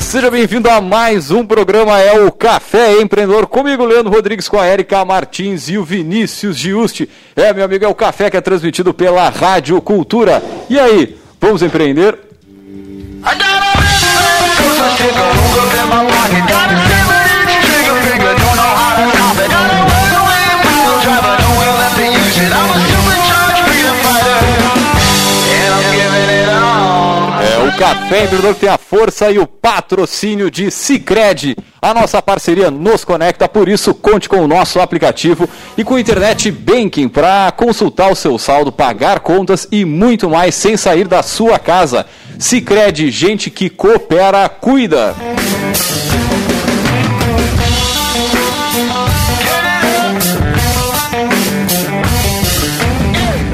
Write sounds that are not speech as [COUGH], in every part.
Seja bem-vindo a mais um programa, é o Café Empreendedor, comigo, Leandro Rodrigues, com a Erika Martins e o Vinícius Giusti. É, meu amigo, é o Café que é transmitido pela Rádio Cultura. E aí, vamos empreender? Café Empreendedor tem a força e o patrocínio de Cicred. A nossa parceria nos conecta, por isso conte com o nosso aplicativo e com Internet Banking para consultar o seu saldo, pagar contas e muito mais sem sair da sua casa. Cicred, gente que coopera, cuida.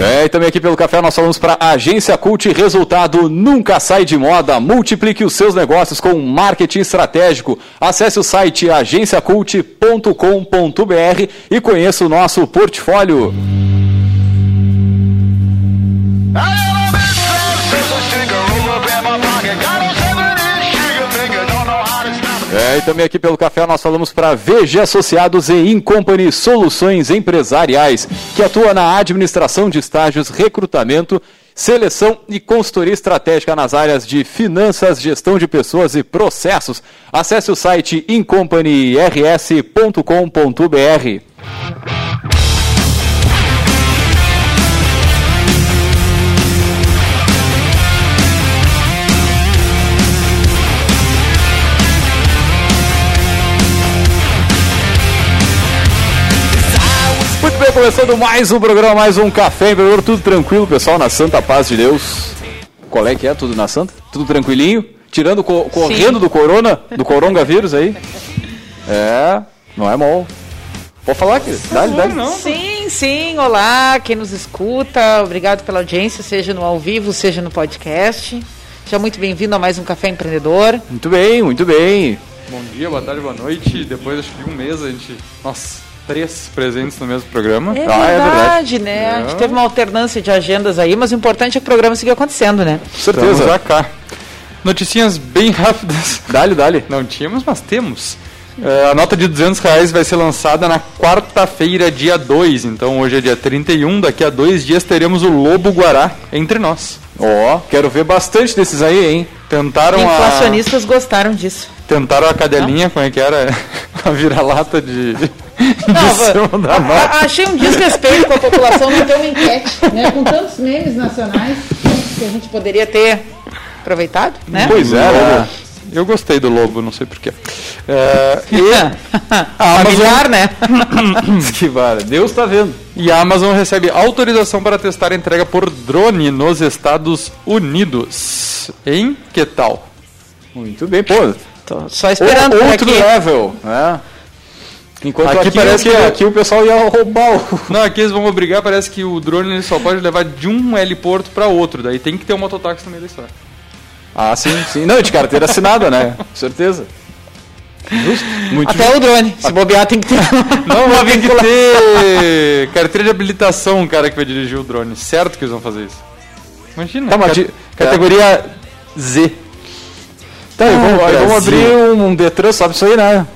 E também aqui pelo café nós falamos para Agência Cult, resultado nunca sai de moda. Multiplique os seus negócios com marketing estratégico. Acesse o site agenciacult.com.br e conheça o nosso portfólio. E também aqui pelo café nós falamos para VG Associados e Incompany Soluções Empresariais, que atua na administração de estágios, recrutamento, seleção e consultoria estratégica nas áreas de finanças, gestão de pessoas e processos. Acesse o site incompanyrs.com.br. começando mais um programa, mais um Café Empreendedor, tudo tranquilo, pessoal, na santa paz de Deus. Qual é que é? Tudo na santa? Tudo tranquilinho? Tirando, co correndo do corona, do coronavírus aí? É, não é mol. Pode falar, querido? Dá, dá. Sim, sim, olá, quem nos escuta, obrigado pela audiência, seja no ao vivo, seja no podcast. Seja muito bem-vindo a mais um Café Empreendedor. Muito bem, muito bem. Bom dia, boa tarde, boa noite. Depois acho que de um mês a gente. Nossa, três presentes no mesmo programa. É Ah, é verdade, né? A gente teve uma alternância de agendas aí, mas o importante é que o programa siga acontecendo, né? Com certeza. Estamos cá. Noticinhas bem rápidas. [LAUGHS] Dale, dale. Não tínhamos, mas temos. É, a nota de 200 reais vai ser lançada na quarta-feira, dia 2. Então hoje é dia 31. Daqui a dois dias teremos o Lobo Guará entre nós. Ó, quero ver bastante desses aí, hein? Tentaram a, Inflacionistas gostaram disso. tentaram a cadelinha, como é que era? [LAUGHS] A vira-lata de Não, cima da a- a- achei um desrespeito com a população não ter uma enquete, né? Com tantos memes nacionais que a gente poderia ter aproveitado, né? Pois é, né? Eu gostei do Lobo, não sei porquê. É, e [LAUGHS] Familiar, né? [LAUGHS] que vara. Deus tá vendo. E a Amazon recebe autorização para testar a entrega por drone nos Estados Unidos. Em que tal? Muito bem, pô. Tô só esperando por outro aqui. level, né? Enquanto aqui, Aqui parece que que- aqui o pessoal ia roubar o. Não, aqui eles vão obrigar, parece que o drone ele só pode levar de um heliporto para outro. Daí tem que ter um mototáxi no meio da história. Ah, sim, sim. Não, de carteira assinada, né? Com certeza. Justo. Muito Até o drone. Se bobear, tem que ter. Não, mas tem que ter carteira de habilitação o cara que vai dirigir o drone. Certo que eles vão fazer isso. Imagina. Tá, cat- de- categoria Z. Tá, vamos, Ah, aí vamos Brasil. abrir um, um Detran só pra isso aí, né?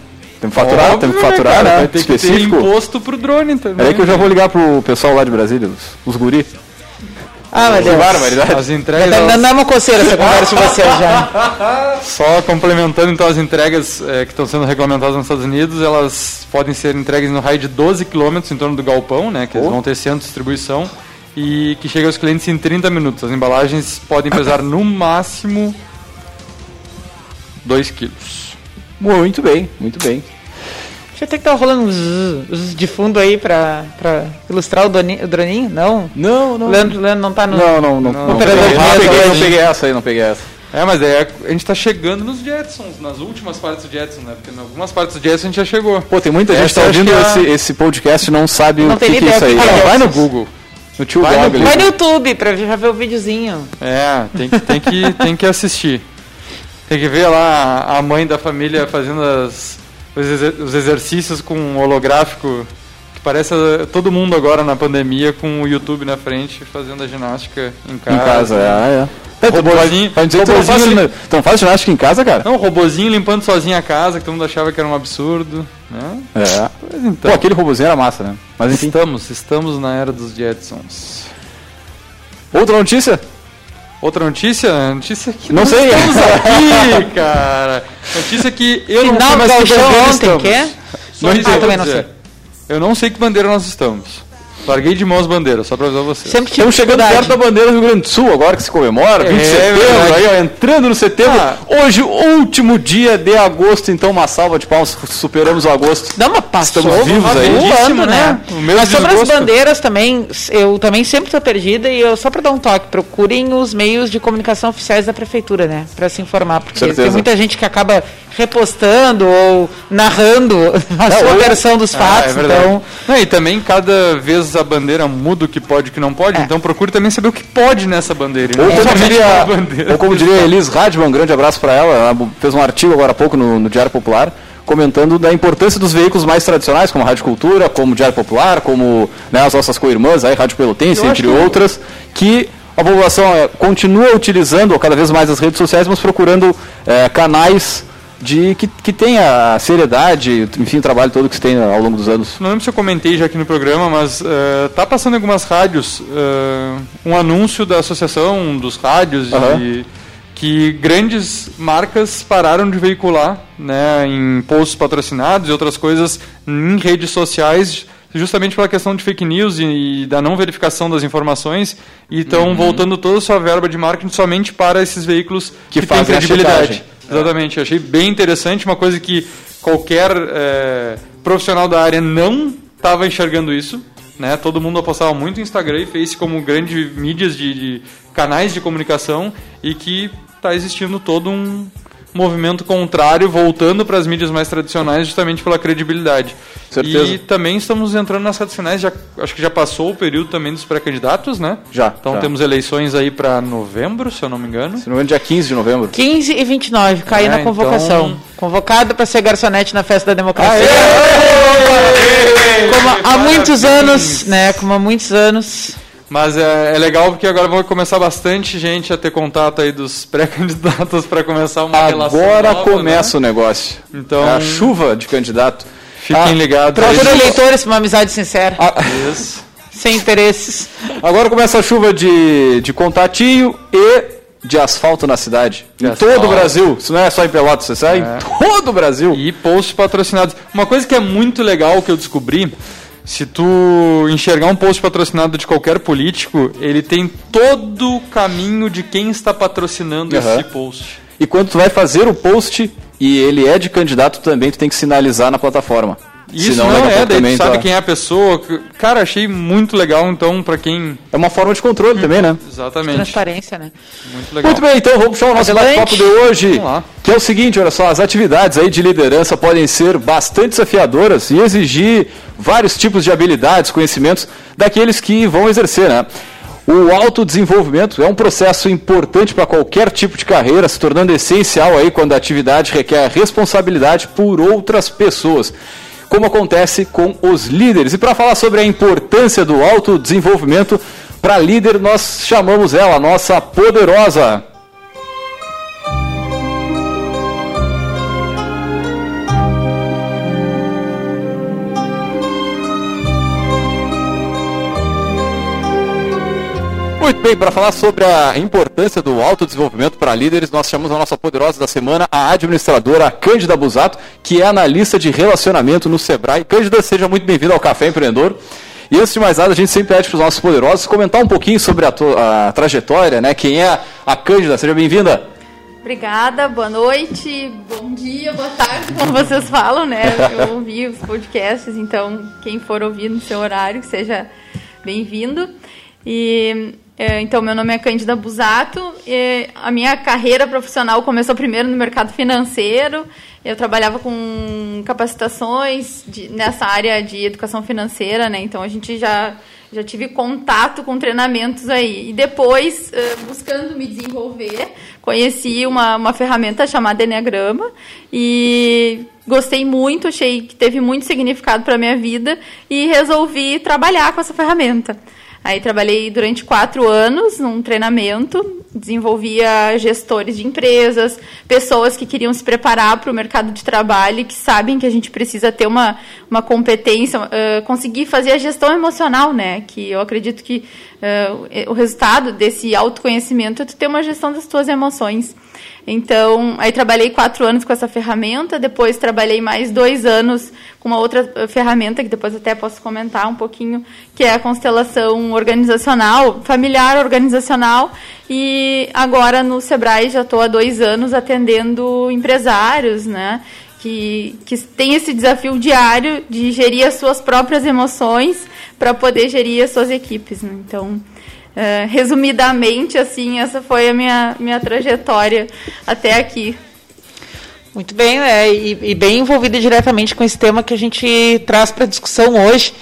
Tem que faturar, Óbvio, tem que faturar, cara, né? Vai ter Específico. que ter imposto pro drone também. É aí que eu já vou ligar pro pessoal lá de Brasília, os, os guri. Ah, meu Que Deus. barbaridade. As entregas, tá elas- dando uma coceira essa conversa de vocês já. [LAUGHS] só complementando então as entregas eh, que estão sendo regulamentadas nos Estados Unidos, elas podem ser entregues no raio de 12 km em torno do galpão, né, que eles Oh. vão ter centro de distribuição e que chega aos clientes em 30 minutos. As embalagens podem pesar no máximo 2 quilos. Muito bem, muito bem. Deixa eu ter que estar rolando uns uns de fundo aí pra, pra ilustrar o, doni- o droninho. Não? Não, O Leandro, Leandro não tá no. Não, não, não. Não, Não, não peguei, não, não peguei, não peguei essa aí, não peguei essa. É, mas daí a gente tá chegando nos Jetsons, nas últimas partes do Jetson, né? Porque em algumas partes do Jetson a gente já chegou. Pô, tem muita gente que Essa tá ouvindo que é a- esse, esse podcast e não sabe Não o que, que é isso aí. é Ah, vai no Google. No tio Vai no Google. Vai no YouTube pra já ver o videozinho. É, tem, que- tem, que, tem que assistir. Tem que ver lá a mãe da família fazendo as, os, exer- os exercícios com um holográfico Que parece uh, todo mundo agora na pandemia com o YouTube na frente fazendo a ginástica em casa. Em casa, é, é. É, Robozinho- vai dizer que tu não faz, robozinho- tu não faz ginástica em casa, cara? Não, o robozinho limpando sozinho a casa, que todo mundo achava que era um absurdo. Né? É. Pois então. Pô, aquele robozinho era massa, né? Mas enfim. Estamos, estamos na era dos Jetsons. Outra notícia? Outra notícia? Notícia que Não sei. Estamos aqui, [LAUGHS] cara. Notícia que eu não Final sei do mais que bandeira ontem, estamos. que é? Só Ah, também não dizer. Eu não sei que bandeira nós estamos. Larguei de mão as bandeiras, só pra avisar vocês. Sempre Estamos chegando perto da bandeira do Rio Grande do Sul, agora que se comemora, 20 de É setembro, aí, ó, entrando no setembro. Ah. Hoje, último dia de agosto, então uma salva de palmas, superamos o agosto. Não, mas passou, Estamos vivos aí. voando, né? né? Mas sobre as desgosto. bandeiras também, eu também sempre estou perdida e eu só para dar um toque, procurem os meios de comunicação oficiais da prefeitura, né? Para se informar, porque Certeza. tem muita gente que acaba repostando ou narrando [LAUGHS] a sua hoje- versão dos Ah, fatos, é verdade. então Não, e também cada vez a bandeira muda o que pode e o que não pode, É. então procure também saber o que pode nessa bandeira. Ou como, diria, bandeira. ou como diria a Elis Radman, um grande abraço para ela, ela fez um artigo agora há pouco no, no Diário Popular, comentando da importância dos veículos mais tradicionais, como a Rádio Cultura, como o Diário Popular, como né, as nossas co-irmãs, aí, Rádio Pelotense, Eu entre que- outras, que a população eh, continua utilizando cada vez mais as redes sociais, mas procurando eh, canais de que, que tenha a seriedade, enfim, o trabalho todo que se tem ao longo dos anos. Não lembro se eu comentei já aqui no programa, mas eh, tá passando em algumas rádios eh, um anúncio da associação dos rádios Aham. e que grandes marcas pararam de veicular né, em posts patrocinados e outras coisas em redes sociais justamente pela questão de fake news e, e da não verificação das informações e estão voltando toda a sua verba de marketing somente para esses veículos Que que, fazem a credibilidade. checagem. Exatamente, achei bem interessante, uma coisa que qualquer eh, profissional da área não estava enxergando isso. Né? Todo mundo apostava muito em Instagram e Face como grandes mídias de, de canais de comunicação e que está existindo todo um movimento contrário, voltando para as mídias mais tradicionais justamente pela credibilidade. Certeza. E também estamos entrando nas redes finais, já, acho que já passou o período também dos pré-candidatos, né? Já, Então já. temos eleições aí para novembro, se eu não me engano. Se não me engano, dia 15 de novembro. 15 e 29, caí É, na convocação. então- Convocado para ser garçonete na festa da democracia. Aê! Como há Parabéns! muitos anos, né? Como há muitos anos. Mas é, é legal porque agora vai começar bastante gente a ter contato aí dos pré-candidatos para começar uma relação Agora nova, começa o negócio. Então- É a chuva de candidato. Fiquem Ah, ligados. Procura eleitores para uma amizade sincera, Ah, Isso. sem interesses. Agora começa a chuva de, de contatinho e de asfalto na cidade. De em asfalto. todo o Brasil. Isso não é só em Pelotas, você sai É. em todo o Brasil. E posts patrocinados. Uma coisa que é muito legal que eu descobri, se tu enxergar um post patrocinado de qualquer político, ele tem todo o caminho de quem está patrocinando Aham. esse post. E quando tu vai fazer o post e ele é de candidato também, tu tem que sinalizar na plataforma. Isso Senão, não é, daí sabe tá- quem é a pessoa. Cara, achei muito legal, então, pra quem... É uma forma de controle também, né? Exatamente. Transparência, né? Muito legal. Muito bem, então vamos puxar o nosso bate-papo de hoje. Vamos lá. Que é o seguinte, olha só, as atividades aí de liderança podem ser bastante desafiadoras e exigir vários tipos de habilidades, conhecimentos daqueles que vão exercer, né? O autodesenvolvimento é um processo importante para qualquer tipo de carreira, se tornando essencial aí quando a atividade requer responsabilidade por outras pessoas, como acontece com os líderes. E para falar sobre a importância do autodesenvolvimento para líder, nós chamamos ela, nossa poderosa Muito bem, para falar sobre a importância do autodesenvolvimento para líderes, nós chamamos a nossa poderosa da semana, a administradora Cândida Busato, que é analista de relacionamento no Sebrae. Cândida, seja muito bem-vinda ao Café Empreendedor. E antes de mais nada, a gente sempre pede para os nossos poderosos comentar um pouquinho sobre a, a trajetória, né? Quem é a Cândida? Seja bem-vinda. Obrigada, boa noite, bom dia, boa tarde, como vocês falam, né? Eu ouvi os podcasts, então quem for ouvir no seu horário, seja bem-vindo. E é, então, meu nome é Cândida Busato. a minha carreira profissional começou primeiro no mercado financeiro. Eu trabalhava com capacitações de- nessa área de educação financeira, né? Então a gente já já tive contato com treinamentos aí. E depois, eh, buscando me desenvolver, conheci uma, uma ferramenta chamada Enneagrama e gostei muito, achei que teve muito significado para minha vida e resolvi trabalhar com essa ferramenta. Aí trabalhei durante quatro anos num treinamento, desenvolvia gestores de empresas, pessoas que queriam se preparar para o mercado de trabalho que sabem que a gente precisa ter uma, uma competência, uh, conseguir fazer a gestão emocional, né? Que eu acredito que uh, o resultado desse autoconhecimento é tu ter uma gestão das tuas emoções. Então, aí trabalhei quatro anos com essa ferramenta, depois trabalhei mais dois anos com uma outra ferramenta, que depois até posso comentar um pouquinho, que é a constelação organizacional, familiar organizacional, e agora no Sebrae já estou há dois anos atendendo empresários, né? Que, que tem esse desafio diário de gerir as suas próprias emoções para poder gerir as suas equipes. Né? Então, é, resumidamente, assim, essa foi a minha, minha trajetória até aqui. Muito bem, né? E, e, bem envolvida diretamente com esse tema que a gente traz para discussão hoje.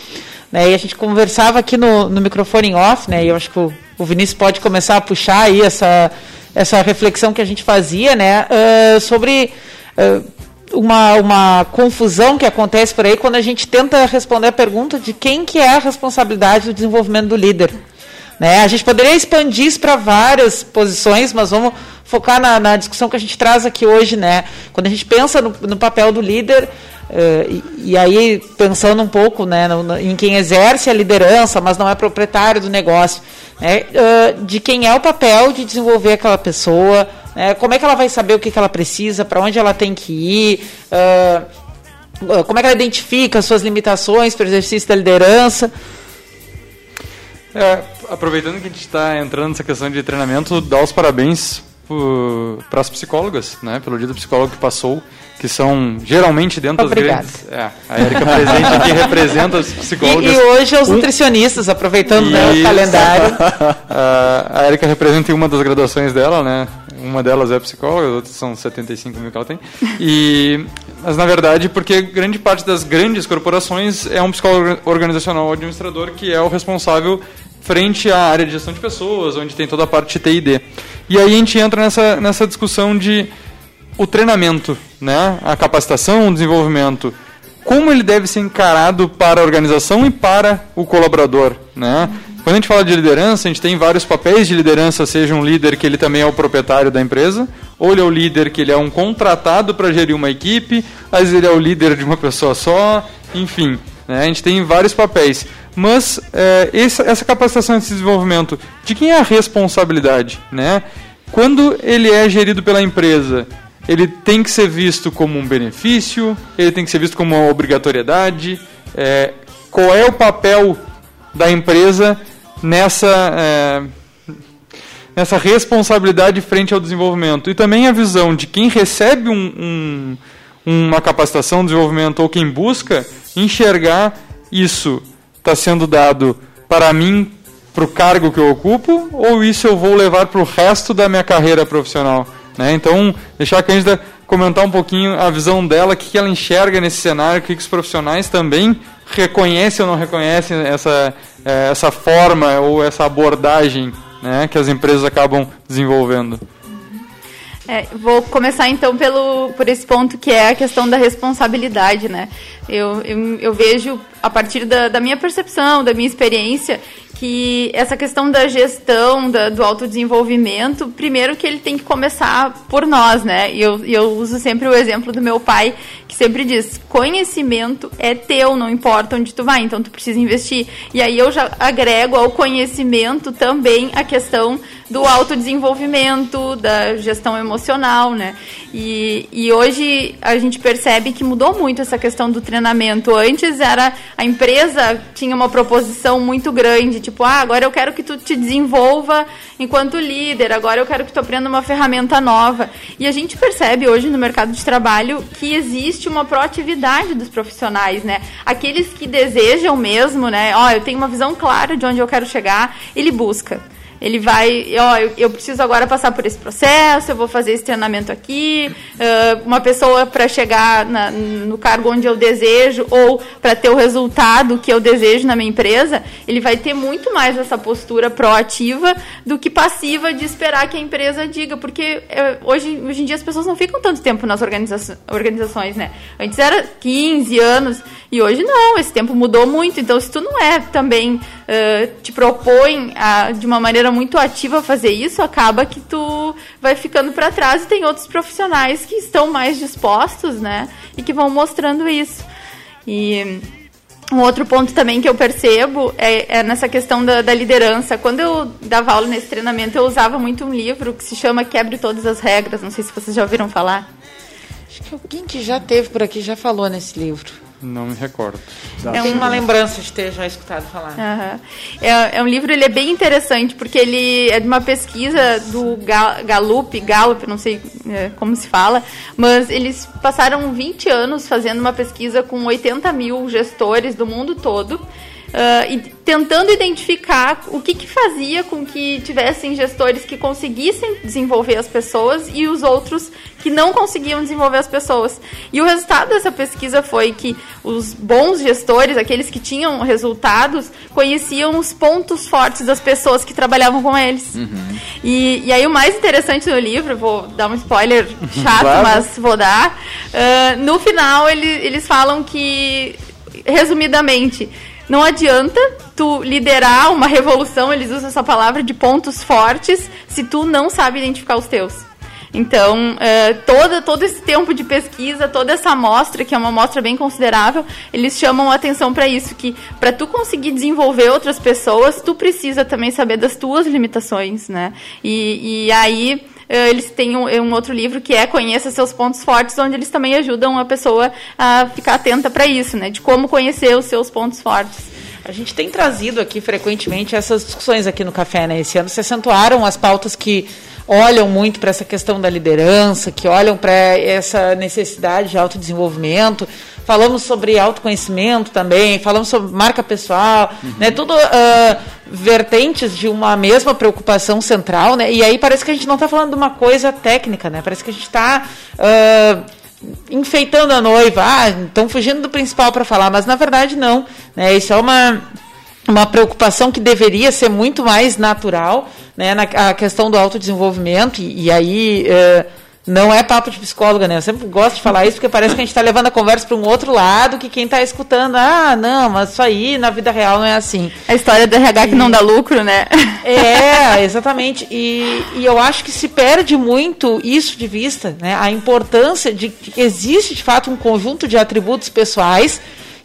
Né? E a gente conversava aqui no, no microfone em off, né? E eu acho que o, o Vinícius pode começar a puxar aí essa, essa reflexão que a gente fazia, né? Uh, sobre uh, uma, uma confusão que acontece por aí quando a gente tenta responder a pergunta de quem que é a responsabilidade do desenvolvimento do líder. Né? A gente poderia expandir isso para várias posições, mas vamos focar na, na, discussão que a gente traz aqui hoje. Né? Quando a gente pensa no, no papel do líder, uh, e, e, aí pensando um pouco né, no, no, em quem exerce a liderança, mas não é proprietário do negócio, né? Uh, de quem é o papel de desenvolver aquela pessoa, né? como é que ela vai saber o que, que ela precisa, para onde ela tem que ir. Uh, como é que ela identifica as suas limitações para o exercício da liderança? É, aproveitando que a gente está entrando nessa questão de treinamento, dar os parabéns para as psicólogas, né, pelo dia do psicólogo que passou, que são geralmente dentro Obrigada. das grandes. É, a Erika presente aqui [LAUGHS] representa os psicólogos. E, e hoje os nutricionistas, aproveitando né, o calendário. [LAUGHS] a Erika representa uma das graduações dela, né? Uma delas é psicóloga, as outras são 75 mil que ela tem. E, mas na verdade, porque grande parte das grandes corporações é um psicólogo organizacional administrador que é o responsável frente à área de gestão de pessoas, onde tem toda a parte de TID. E aí a gente entra nessa, nessa discussão de o treinamento, né? a capacitação, o desenvolvimento, como ele deve ser encarado para a organização e para o colaborador. Né? Quando a gente fala de liderança, a gente tem vários papéis de liderança, seja um líder que ele também é o proprietário da empresa, ou ele é o líder que ele é um contratado para gerir uma equipe, às vezes ele é o líder de uma pessoa só, enfim. Né? A gente tem vários papéis. Mas é, essa, essa capacitação, esse desenvolvimento, de quem é a responsabilidade? Né? Quando ele é gerido pela empresa, ele tem que ser visto como um benefício, ele tem que ser visto como uma obrigatoriedade. É, qual é o papel da empresa nessa, é, nessa responsabilidade frente ao desenvolvimento? E também a visão de quem recebe um, um, uma capacitação, desenvolvimento ou quem busca enxergar isso está sendo dado para mim, para o cargo que eu ocupo, ou isso eu vou levar para o resto da minha carreira profissional? Né? Então, deixar a Cândida comentar um pouquinho a visão dela, o que, ela enxerga nesse cenário, o que, que os profissionais também reconhecem ou não reconhecem essa, é, essa forma ou essa abordagem né, que as empresas acabam desenvolvendo. É, vou começar então pelo, por esse ponto que é a questão da responsabilidade, né? Eu, eu, eu vejo, a partir da, da, minha percepção, da minha experiência, que essa questão da gestão, da, do autodesenvolvimento, primeiro que ele tem que começar por nós, né? E eu, eu uso sempre o exemplo do meu pai, que sempre diz: conhecimento é teu, não importa onde tu vai, então tu precisa investir. E aí eu já agrego ao conhecimento também a questão do autodesenvolvimento, da gestão emocional, né? E, e hoje a gente percebe que mudou muito essa questão do treinamento. Antes era a empresa tinha uma proposição muito grande, tipo, ah, agora eu quero que tu te desenvolva enquanto líder, agora eu quero que tu aprenda uma ferramenta nova. E a gente percebe hoje no mercado de trabalho que existe uma proatividade dos profissionais, né? Aqueles que desejam mesmo, né? Ó, oh, eu tenho uma visão clara de onde eu quero chegar, ele busca Ele vai, ó, eu, eu preciso agora passar por esse processo, eu vou fazer esse treinamento aqui. Uh, uma pessoa para chegar na, no cargo onde eu desejo ou para ter o resultado que eu desejo na minha empresa, ele vai ter muito mais essa postura proativa do que passiva de esperar que a empresa diga, porque uh, hoje, hoje em dia as pessoas não ficam tanto tempo nas organiza organizações, né? Antes era 15 anos e hoje não, esse tempo mudou muito. Então, se tu não é também uh, te propõe a, de uma maneira muito ativa fazer isso, acaba que tu vai ficando para trás e tem outros profissionais que estão mais dispostos, né? E que vão mostrando isso. E um outro ponto também que eu percebo é, é nessa questão da, da, liderança. Quando eu dava aula nesse treinamento, eu usava muito um livro que se chama Quebre Todas as Regras. Não sei se vocês já ouviram falar. Acho que alguém que já teve por aqui já falou nesse livro. Não me recordo. É uma lembrança de ter já escutado falar. Uhum. É, é, um livro, ele é bem interessante, porque ele é de uma pesquisa do Gallup, Gallup, não sei é, como se fala, mas eles passaram 20 anos fazendo uma pesquisa com 80 mil gestores do mundo todo, Uh, e tentando identificar o que, que fazia com que tivessem gestores que conseguissem desenvolver as pessoas e os outros que não conseguiam desenvolver as pessoas. E o resultado dessa pesquisa foi que os bons gestores, aqueles que tinham resultados, conheciam os pontos fortes das pessoas que trabalhavam com eles. Uhum. E, e aí o mais interessante no livro, vou dar um spoiler [LAUGHS] chato, claro. mas vou dar. Uh, no final ele, eles falam que, resumidamente, não adianta tu liderar uma revolução, eles usam essa palavra de pontos fortes, se tu não sabe identificar os teus. Então, uh, todo, todo esse tempo de pesquisa, toda essa amostra, que é uma amostra bem considerável, eles chamam a atenção para isso, que para tu conseguir desenvolver outras pessoas, tu precisa também saber das tuas limitações, né? E, e aí eh, eles têm um, um, outro livro que é Conheça Seus Pontos Fortes, onde eles também ajudam a pessoa a ficar atenta para isso, né? De como conhecer os seus pontos fortes. A gente tem trazido aqui frequentemente essas discussões aqui no café, né? Esse ano se acentuaram as pautas que olham muito para essa questão da liderança, que olham para essa necessidade de autodesenvolvimento. Falamos sobre autoconhecimento também, falamos sobre marca pessoal, uhum. né? Tudo uh, vertentes de uma mesma preocupação central, né? E aí parece que a gente não está falando de uma coisa técnica, né? Parece que a gente está uh, enfeitando a noiva, ah, estão fugindo do principal para falar, mas na verdade não, né? Isso é uma uma preocupação que deveria ser muito mais natural, né, na a questão do autodesenvolvimento, e, e aí uh, não é papo de psicóloga, né? Eu sempre gosto de falar isso porque parece que a gente está levando a conversa para um outro lado que quem está escutando, ah, não, mas isso aí na vida real não é assim. A história do RH que não dá lucro, né? É, exatamente. E, e eu acho que se perde muito isso de vista, né? A importância de que existe de fato um conjunto de atributos pessoais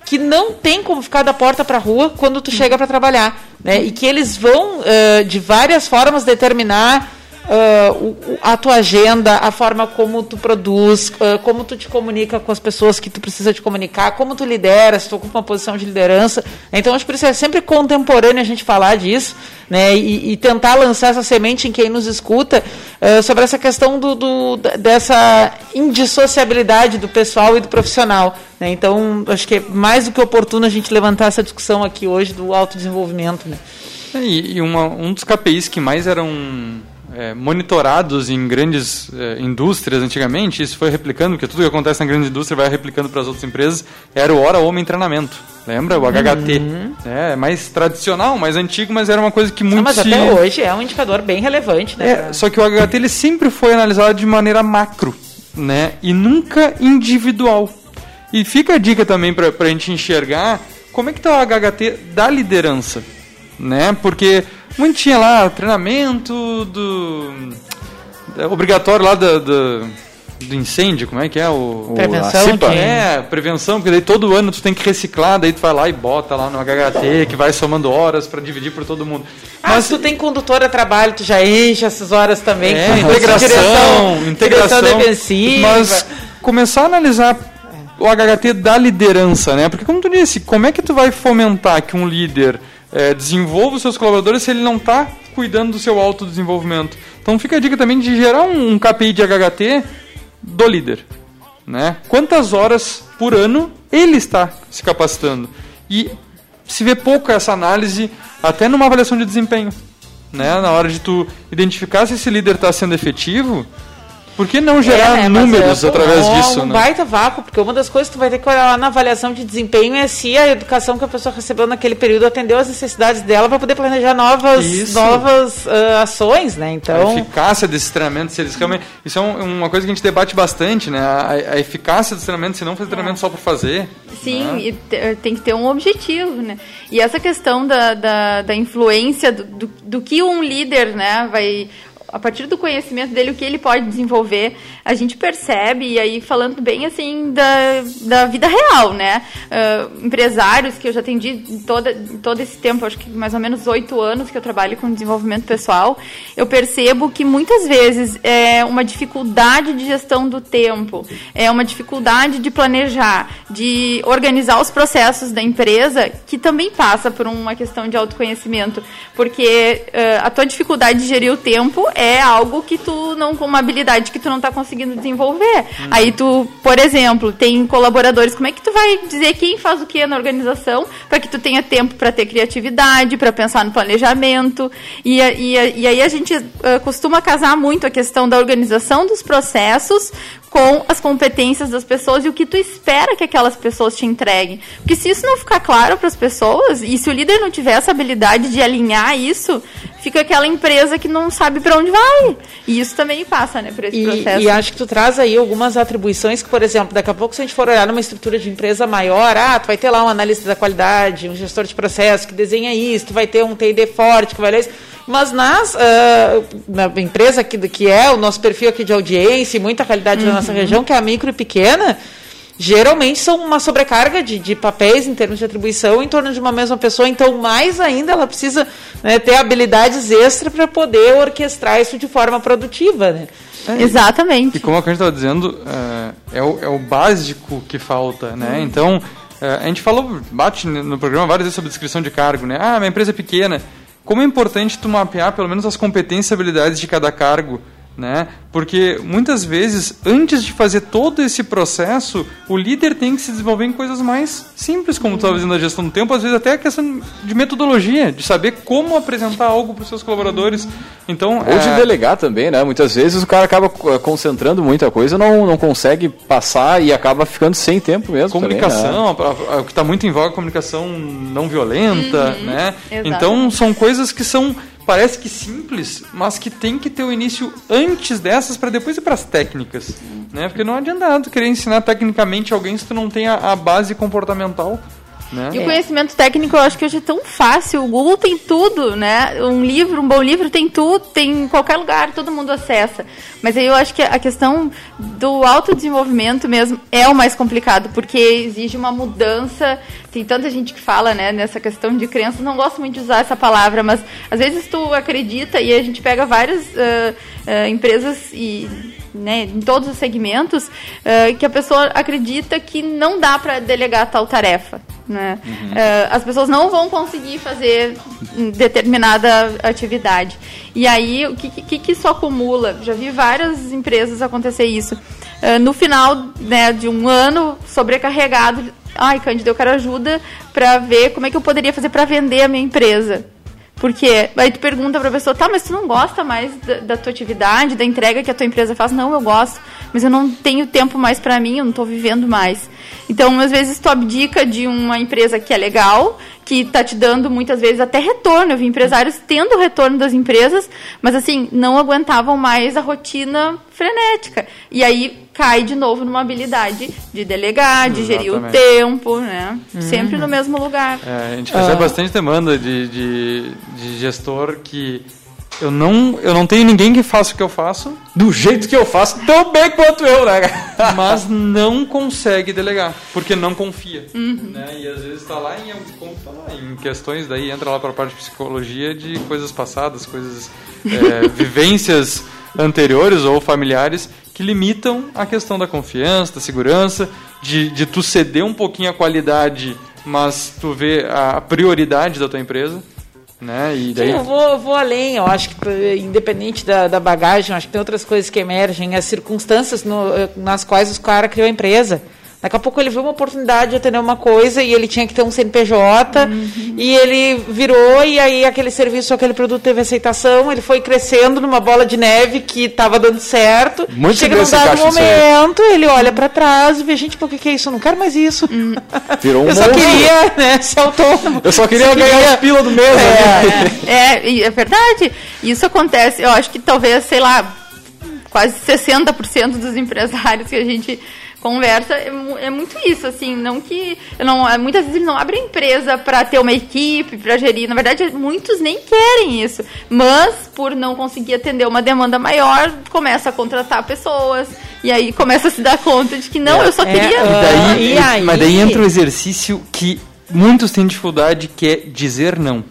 que não tem como ficar da porta para a rua quando tu chega para trabalhar, né? E que eles vão uh, de várias formas determinar uh, a tua agenda, a forma como tu produz, uh, como tu te comunica com as pessoas que tu precisa te comunicar, como tu lidera, se tu ocupa uma posição de liderança. Então, acho que isso é sempre contemporâneo a gente falar disso, né? E, e tentar lançar essa semente em quem nos escuta uh, sobre essa questão do, do, dessa indissociabilidade do pessoal e do profissional. Né? Então, acho que é mais do que oportuno a gente levantar essa discussão aqui hoje do autodesenvolvimento. Né? E, e uma, um dos KPIs que mais eram é, monitorados em grandes é, indústrias antigamente, isso foi replicando, porque tudo que acontece na grande indústria vai replicando para as outras empresas, era o Hora Homem Treinamento. Lembra? O HHT. Uhum. É, mais tradicional, mais antigo, mas era uma coisa que muito ah, mas se... até hoje é um indicador bem relevante, né? É, só que o HHT ele sempre foi analisado de maneira macro, né? E nunca individual. E fica a dica também para a gente enxergar como é que está o HHT da liderança, né? Porque muito tinha lá treinamento do. É, obrigatório lá do, do, do, incêndio, como é que é? O, prevenção. O é, prevenção, porque daí todo ano tu tem que reciclar, daí tu vai lá e bota lá no HHT, que vai somando horas para dividir por todo mundo. Ah, Mas se tu tem condutor a trabalho, tu já enche essas horas também. É, integração, direção, integração defensiva. Mas começar a analisar o HHT da liderança, né? Porque como tu disse, como é que tu vai fomentar que um líder é, desenvolva os seus colaboradores se ele não está cuidando do seu autodesenvolvimento. Então fica a dica também de gerar um, um KPI de HHT do líder. Né? Quantas horas por ano ele está se capacitando? E se vê pouco essa análise até numa avaliação de desempenho. né? Na hora de tu identificar se esse líder está sendo efetivo, por que não gerar É, né, números é, através um, disso, um né? baita vácuo, porque uma das coisas que tu vai ter que olhar lá na avaliação de desempenho é se a educação que a pessoa recebeu naquele período atendeu às necessidades dela para poder planejar novas, Isso. novas ah, ações, né? A Então, eficácia desses treinamentos, se eles realmente. Isso é um- uma coisa que a gente debate bastante, né? A, a eficácia dos treinamentos, se não fazer treinamento só por fazer. Sim, né? e te- tem que ter um objetivo, né? E essa questão da, da, da influência do, do, do que um líder, né, vai a partir do conhecimento dele, o que ele pode desenvolver, a gente percebe, e aí falando bem assim da, da vida real, né? Ah, empresários que eu já atendi toda, todo esse tempo, acho que mais ou menos oito anos que eu trabalho com desenvolvimento pessoal, eu percebo que muitas vezes é uma dificuldade de gestão do tempo, é uma dificuldade de planejar, de organizar os processos da empresa, que também passa por uma questão de autoconhecimento, porque eh, a tua dificuldade de gerir o tempo algo que tu não uma habilidade que tu não está conseguindo desenvolver. Aí tu, por exemplo, tem colaboradores, como é que tu vai dizer quem faz o que na organização para que tu tenha tempo para ter criatividade, para pensar no planejamento? E, e, e aí a gente eh, costuma casar muito a questão da organização dos processos com as competências das pessoas e o que tu espera que aquelas pessoas te entreguem. Porque se isso não ficar claro para as pessoas, e se o líder não tiver essa habilidade de alinhar isso, fica aquela empresa que não sabe para onde vai. E isso também passa, né, por esse E, processo. e acho que tu traz aí algumas atribuições que, por exemplo, daqui a pouco, se a gente for olhar numa estrutura de empresa maior, ah, tu vai ter lá um analista da qualidade, um gestor de processo que desenha isso, tu vai ter um TD forte que vai ler isso. Mas nas, ah, na empresa que, que é o nosso perfil aqui de audiência e muita qualidade da nossa região, que é a micro e pequena, geralmente são uma sobrecarga de, de papéis em termos de atribuição em torno de uma mesma pessoa. Então, mais ainda, ela precisa né, ter habilidades extra para poder orquestrar isso de forma produtiva. Né? Exatamente. E como a gente estava dizendo, é, é, o, é o básico que falta, né? Então, é, a gente falou, bate no programa várias vezes sobre descrição de cargo, né? Ah, minha empresa é pequena. Como é importante tu mapear pelo menos as competências e habilidades de cada cargo, né? Porque muitas vezes, antes de fazer todo esse processo, o líder tem que se desenvolver em coisas mais simples, como tu estava dizendo, a gestão do tempo, às vezes até a questão de metodologia, de saber como apresentar algo para os seus colaboradores. Então, Ou de é, delegar também, né? Muitas vezes o cara acaba eh, concentrando muita coisa, não, não consegue passar e acaba ficando sem tempo mesmo. também, né? comunicação, a- o que está muito em voga é a comunicação não violenta, né? exatamente. Então são coisas que são parece que simples, mas que tem que ter o início antes dessas para depois ir para as técnicas, né? Porque não adianta nada tu querer ensinar tecnicamente alguém se tu não tem a, a base comportamental, né? E o conhecimento técnico eu acho que hoje é tão fácil. O Google tem tudo, né? Um livro, um bom livro tem tudo, tem em qualquer lugar, todo mundo acessa. Mas aí eu acho que a questão do autodesenvolvimento mesmo é o mais complicado, porque exige uma mudança. Tem tanta gente que fala, né, nessa questão de crenças, não gosto muito de usar essa palavra, mas às vezes tu acredita e a gente pega várias ah, ah, empresas e né, em todos os segmentos, eh, que a pessoa acredita que não dá para delegar tal tarefa. Né? Eh, as pessoas não vão conseguir fazer determinada atividade. E aí, o que, que, que isso acumula? Já vi várias empresas acontecer isso. Eh, no final né, de um ano, sobrecarregado, ai, Cândido, eu quero ajuda para ver como é que eu poderia fazer para vender a minha empresa. Porque aí tu pergunta pra pessoa, tá, mas tu não gosta mais da, da tua atividade, da entrega que a tua empresa faz? Não, eu gosto, mas eu não tenho tempo mais pra mim, eu não tô vivendo mais. Então, às vezes tu abdica de uma empresa que é legal, que tá te dando muitas vezes até retorno. Eu vi empresários tendo retorno das empresas, mas assim, não aguentavam mais a rotina frenética. E aí cai de novo numa habilidade de delegar, de gerir o Exatamente. tempo, né? Sempre no mesmo lugar. É, a gente recebe bastante demanda de, de, de gestor que eu não, eu não tenho ninguém que faça o que eu faço, Do jeito que eu faço, tão bem quanto eu, né? [LAUGHS] mas não consegue delegar, porque não confia. Né? E às vezes está lá em, como tá lá, em questões, daí entra lá para a parte de psicologia de coisas passadas, coisas, é, [LAUGHS] vivências anteriores ou familiares que limitam a questão da confiança, da segurança, de, de tu ceder um pouquinho a qualidade, mas tu vê a prioridade da tua empresa. Né? E daí, Sim, eu vou, vou além. Eu acho que, independente da, da bagagem, acho que tem outras coisas que emergem, as circunstâncias no- nas quais os cara criou a empresa. Daqui a pouco ele viu uma oportunidade de atender uma coisa e ele tinha que ter um CNPJ Uhum. e ele virou e aí aquele serviço, aquele produto teve aceitação, ele foi crescendo numa bola de neve que estava dando certo. Muito Chega num dado momento, ele olha para trás e vê, gente, por que, que é isso? Eu não quero mais isso. [LAUGHS] Virou um Eu só monstro. queria né, ser autônomo. Eu só queria Só ganhar os pila do mês. É, é, e é verdade. Isso acontece, eu acho que talvez, sei lá, quase 60% dos empresários que a gente conversa é, é muito isso, assim, não que eu não, é, muitas vezes eles não abrem empresa para ter uma equipe, para gerir, na verdade muitos nem querem isso, mas por não conseguir atender uma demanda maior, começa a contratar pessoas e aí começa a se dar conta de que não, eu só É, queria Daí, e aí? Mas daí entra o exercício que muitos têm dificuldade, que é dizer não.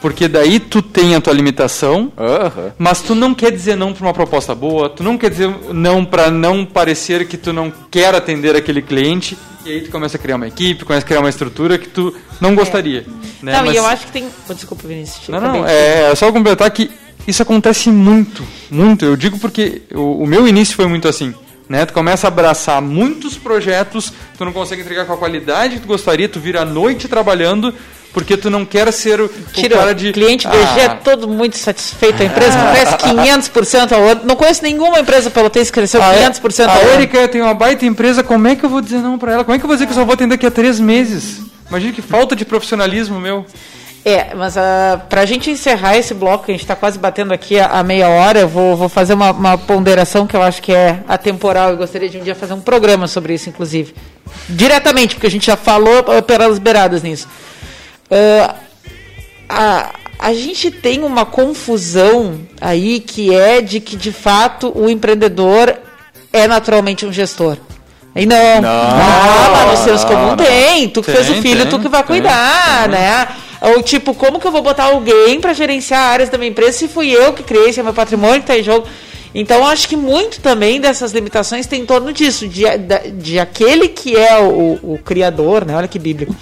Porque daí tu tem a tua limitação, Aham. mas tu não quer dizer não para uma proposta boa, tu não quer dizer não para não parecer que tu não quer atender aquele cliente, e aí tu começa a criar uma equipe, começa a criar uma estrutura que tu não gostaria. Né? Não, Mas- e eu acho que tem. Oh, desculpa, Vinícius. Não, não, de- é só completar que isso acontece muito, muito. Eu digo porque o, o meu início foi muito assim. Né? Tu começa a abraçar muitos projetos, tu não consegue entregar com a qualidade que tu gostaria, tu vira a noite trabalhando, porque tu não quer ser o, o Tira, cara de. cliente BG é Ah, todo muito satisfeito. A empresa cresce 500% ao ano. Não conheço nenhuma empresa pelotense que cresceu a, 500% a ao ano. Erika tem uma baita empresa, como é que eu vou dizer não pra ela? Como é que eu vou dizer que eu só vou atender daqui a três meses? Imagina que falta de profissionalismo meu. É, mas uh, para a gente encerrar esse bloco, a gente está quase batendo aqui a, a meia hora, eu vou, vou fazer uma, uma ponderação que eu acho que é atemporal e gostaria de um dia fazer um programa sobre isso, inclusive. Diretamente, porque a gente já falou uh, pelas beiradas nisso. Uh, a, a gente tem uma confusão aí que é de que, de fato, o empreendedor é naturalmente um gestor. E não, Não. ah, mas no senso comum Não, tem, tu que fez o Tem, filho, tem, tu que vai tem, cuidar, né? Ou tipo, como que eu vou botar alguém para gerenciar áreas da minha empresa se fui eu que criei, se é meu patrimônio que está em jogo? Então, acho que muito também dessas limitações tem em torno disso, de, da- de aquele que é o, o criador, né? Olha que bíblico.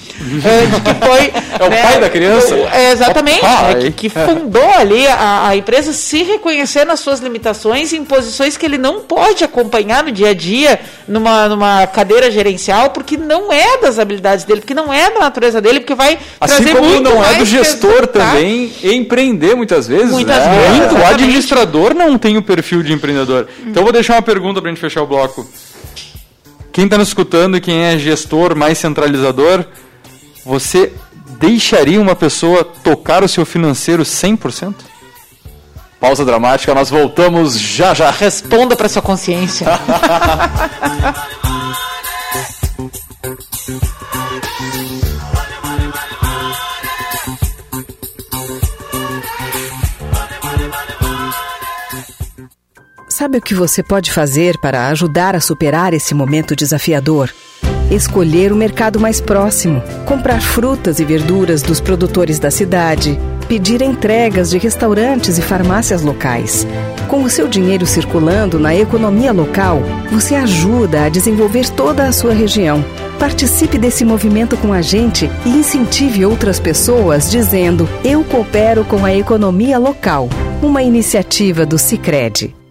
É, [LAUGHS] de que foi, É o pai da criança? o- é, exatamente. É que, que fundou ali a, a empresa se reconhecer nas suas limitações em posições que ele não pode acompanhar no dia a dia numa, numa cadeira gerencial, porque não é das habilidades dele, porque não é da natureza dele, porque vai Assim trazer como muito não é do gestor também empreender muitas vezes. Muitas né? vezes. Muito, o administrador não tem o perfil de empreendedor. Então eu vou deixar uma pergunta pra gente fechar o bloco. Quem está nos escutando e quem é gestor mais centralizador, você deixaria uma pessoa tocar o seu financeiro 100%? Pausa dramática, nós voltamos já já. Responda para sua consciência. [LAUGHS] Sabe o que você pode fazer para ajudar a superar esse momento desafiador? Escolher o mercado mais próximo, comprar frutas e verduras dos produtores da cidade, pedir entregas de restaurantes e farmácias locais. Com o seu dinheiro circulando na economia local, você ajuda a desenvolver toda a sua região. Participe desse movimento com a gente e incentive outras pessoas dizendo: Eu coopero com a economia local. Uma iniciativa do Cicred.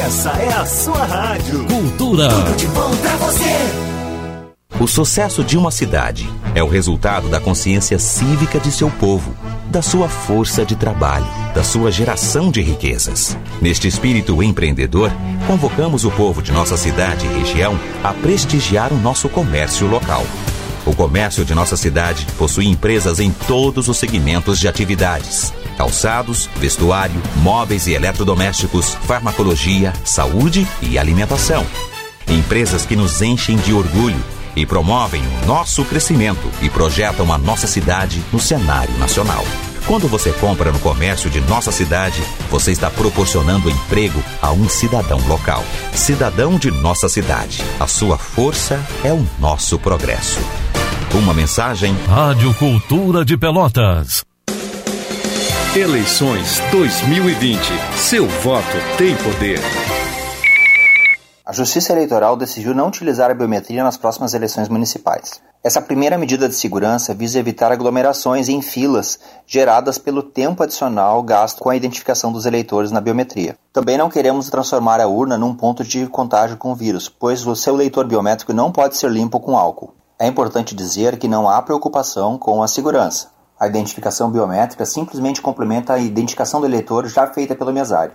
Essa é a sua rádio. Cultura. De bom pra você. O sucesso de uma cidade é o resultado da consciência cívica de seu povo, da sua força de trabalho, da sua geração de riquezas. Neste espírito empreendedor, convocamos o povo de nossa cidade e região a prestigiar o nosso comércio local. O comércio de nossa cidade possui empresas em todos os segmentos de atividades: calçados, vestuário, móveis e eletrodomésticos, farmacologia, saúde e alimentação. Empresas que nos enchem de orgulho e promovem o nosso crescimento e projetam a nossa cidade no cenário nacional. Quando você compra no comércio de nossa cidade, você está proporcionando emprego a um cidadão local. Cidadão de nossa cidade. A sua força é o nosso progresso. Uma mensagem Rádio Cultura de Pelotas. Eleições 2020. Seu voto tem poder. A Justiça Eleitoral decidiu não utilizar a biometria nas próximas eleições municipais. Essa primeira medida de segurança visa evitar aglomerações em filas geradas pelo tempo adicional gasto com a identificação dos eleitores na biometria. Também não queremos transformar a urna num ponto de contágio com o vírus, pois o seu leitor biométrico não pode ser limpo com álcool. É importante dizer que não há preocupação com a segurança. A identificação biométrica simplesmente complementa a identificação do eleitor já feita pelo mesário.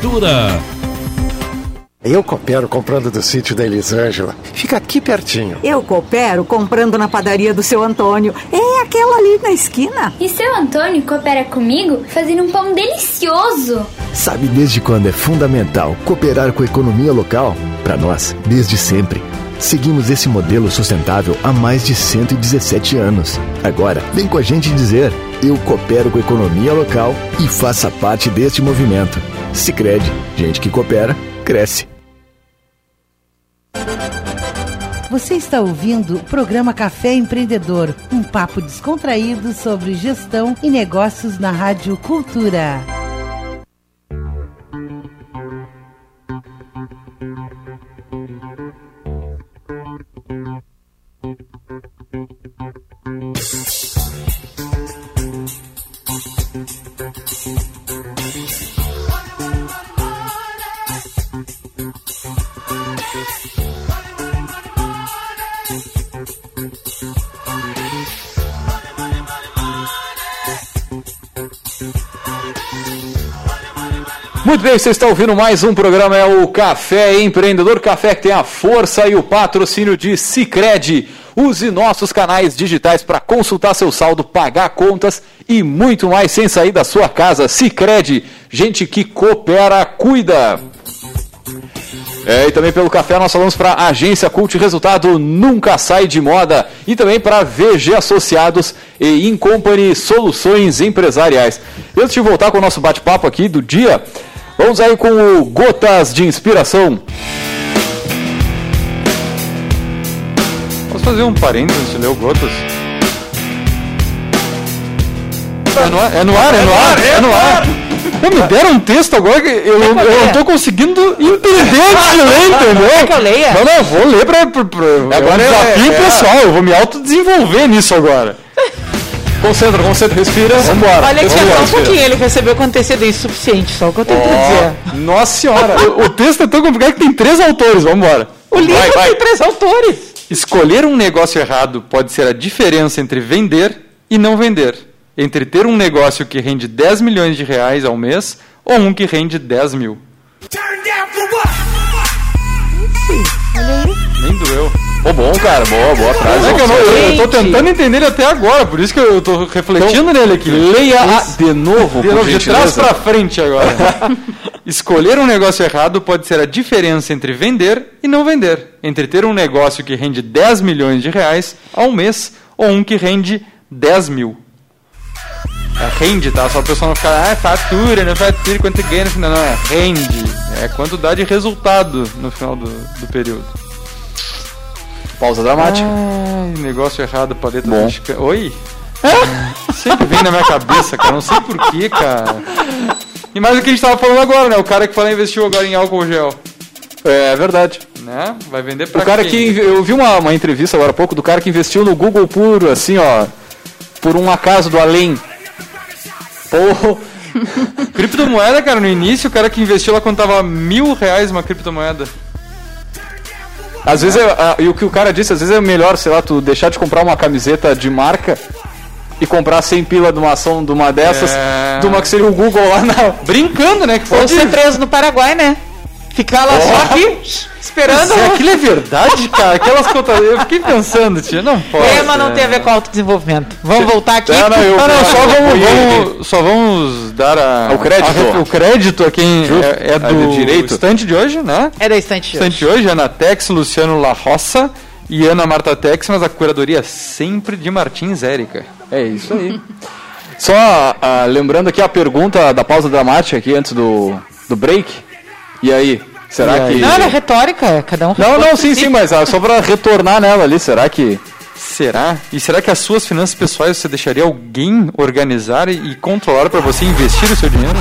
Eu coopero comprando do sítio da Elisângela. Fica aqui pertinho. Eu coopero comprando na padaria do seu Antônio. É aquela ali na esquina. E seu Antônio coopera comigo fazendo um pão delicioso. Sabe desde quando é fundamental cooperar com a economia local? Para nós, desde sempre. Seguimos esse modelo sustentável há mais de 117 anos. Agora, vem com a gente dizer: eu coopero com a economia local e faça parte deste movimento. Sicredi, gente que coopera, cresce. Você está ouvindo o programa Café Empreendedor, um papo descontraído sobre gestão e negócios na Rádio Cultura. Muito bem, você está ouvindo mais um programa, é o Café Empreendedor, café que tem a força e o patrocínio de Cicred. Use nossos canais digitais para consultar seu saldo, pagar contas e muito mais sem sair da sua casa. Cicred, gente que coopera, cuida. É, e também pelo café nós falamos para a Agência Cult Resultado Nunca Sai de Moda e também para VG Associados e Incompany Soluções Empresariais. Antes de voltar com o nosso bate-papo aqui do dia, vamos aí com o Gotas de Inspiração. Posso fazer um parênteses antes de ler o Gotas? É no ar, é no ar, é no ar, é no ar. Pô, me deram um texto agora que eu, eu não tô conseguindo entender antes de ler, entendeu? Quer que eu leia? Não, não, eu vou ler pra. pra, pra Agora é é- um desafio é- pessoal, eu vou me autodesenvolver nisso agora. Concentra, concentra, respira. Vambora. Olha aqui, Vambora, só um pouquinho, ele recebeu com antecedência suficiente, só o que eu tenho pra dizer. Nossa senhora. O, o texto é tão complicado que tem três autores, vambora. O livro Vai, vai. tem três autores. Escolher um negócio errado pode ser a diferença entre vender e não vender. Entre ter um negócio que rende 10 milhões de reais ao mês ou um que rende 10 mil. Nem doeu. Ô, bom, cara, boa, boa frase. É que eu, não- eu tô tentando entender ele até agora, por isso que eu tô refletindo nele aqui. Leia a de novo, De novo, de trás pra frente agora. [LAUGHS] Escolher um negócio errado pode ser a diferença entre vender e não vender. Entre ter um negócio que rende 10 milhões de reais ao mês ou um que rende 10 mil. É rende, tá? Só o pessoal não ficar, ah, fatura, não fatura, quanto ganha no final. Não, é rende. É quanto dá de resultado no final do, do período. Pausa dramática. Ai, negócio errado, paleta Bom. mexicana. Oi? Sempre vem na minha cabeça, cara. Não sei porquê, cara. E mais o que a gente tava falando agora, né? O cara que falou investiu agora em álcool gel. É verdade. Né? Vai vender pra O cara quem? que. Eu vi uma, uma entrevista agora há pouco do cara que investiu no Google por, assim, ó. Por um acaso do além. Pô, [LAUGHS] Criptomoeda, cara, no início, o cara que investiu lá quando tava mil reais uma criptomoeda. Às vezes, é, e o que o cara disse, às vezes é melhor, sei lá, tu deixar de comprar uma camiseta de marca e comprar 100 pila de uma ação de uma dessas, É. de uma que seria o Google lá na. Brincando, né? Que Ou pode... ser preso no Paraguai, né? Ficar lá só aqui, esperando. Se aquilo é verdade, cara, aquelas contas. Eu fiquei pensando, tia, não pode. É, mas não tem a ver com autodesenvolvimento. Vamos voltar aqui. Não, não, eu, não, não, só, vamos, vamos- só vamos dar a, O crédito. a- o crédito a quem é, é do de direito. estante de hoje, né? É da estante de Estante de hoje, Ana Tex, Luciano La Roça e Ana Marta Tex, mas a curadoria sempre de Martins Érica. É isso aí. [LAUGHS] Só ah, lembrando aqui a pergunta da pausa dramática aqui antes do, do break. E aí? Será E aí? que. Não, era retórica, é, cada um Não, não, sim, si. sim, mas ah, só pra retornar nela ali, será que. Será? E será que as suas finanças pessoais você deixaria alguém organizar e, e controlar para você investir o seu dinheiro?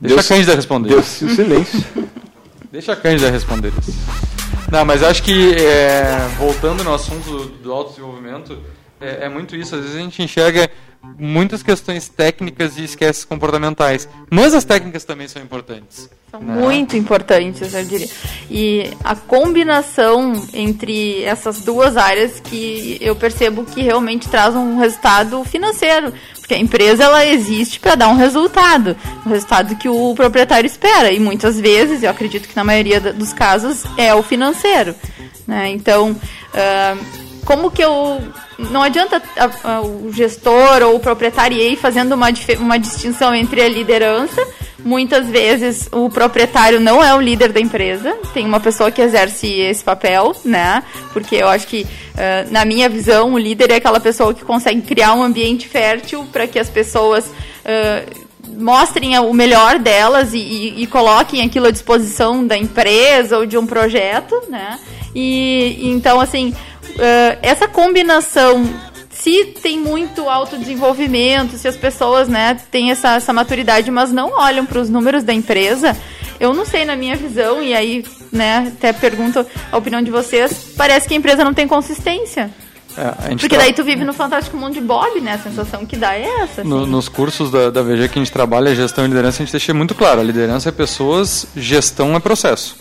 Deixa Deus- a Cândida responder. Deus o silêncio. Deixa a Cândida responder isso. Não, mas acho que, é, voltando no assunto do, do autodesenvolvimento, é, é muito isso. Às vezes a gente enxerga muitas questões técnicas e esquece comportamentais. Mas as técnicas também são importantes. São né? muito importantes, eu diria. E a combinação entre essas duas áreas que eu percebo que realmente traz um resultado financeiro. Porque a empresa ela existe para dar um resultado, um resultado que o proprietário espera. E muitas vezes, eu acredito que na maioria dos casos, é o financeiro. né? Então, ah, como que eu. Não adianta a- a- o gestor ou o proprietário ir fazendo uma, uma distinção entre a liderança. Muitas vezes o proprietário não é o líder da empresa, tem uma pessoa que exerce esse papel, né? Porque eu acho que, ah, na minha visão, o líder é aquela pessoa que consegue criar um ambiente fértil para que as pessoas. ah, mostrem o melhor delas e, e- e coloquem aquilo à disposição da empresa ou de um projeto, né? E então, assim, eh, essa combinação, se tem muito autodesenvolvimento, se as pessoas, né, têm essa, essa maturidade, mas não olham para os números da empresa, eu não sei, na minha visão, e aí, né, até pergunto a opinião de vocês, parece que a empresa não tem consistência. É, Porque tra- daí tu vive no Fantástico Mundo de Bob, né? A sensação que dá é essa. assim. No- nos cursos da, da VG que a gente trabalha gestão e liderança, a gente deixa muito claro: a liderança é pessoas, gestão é processo.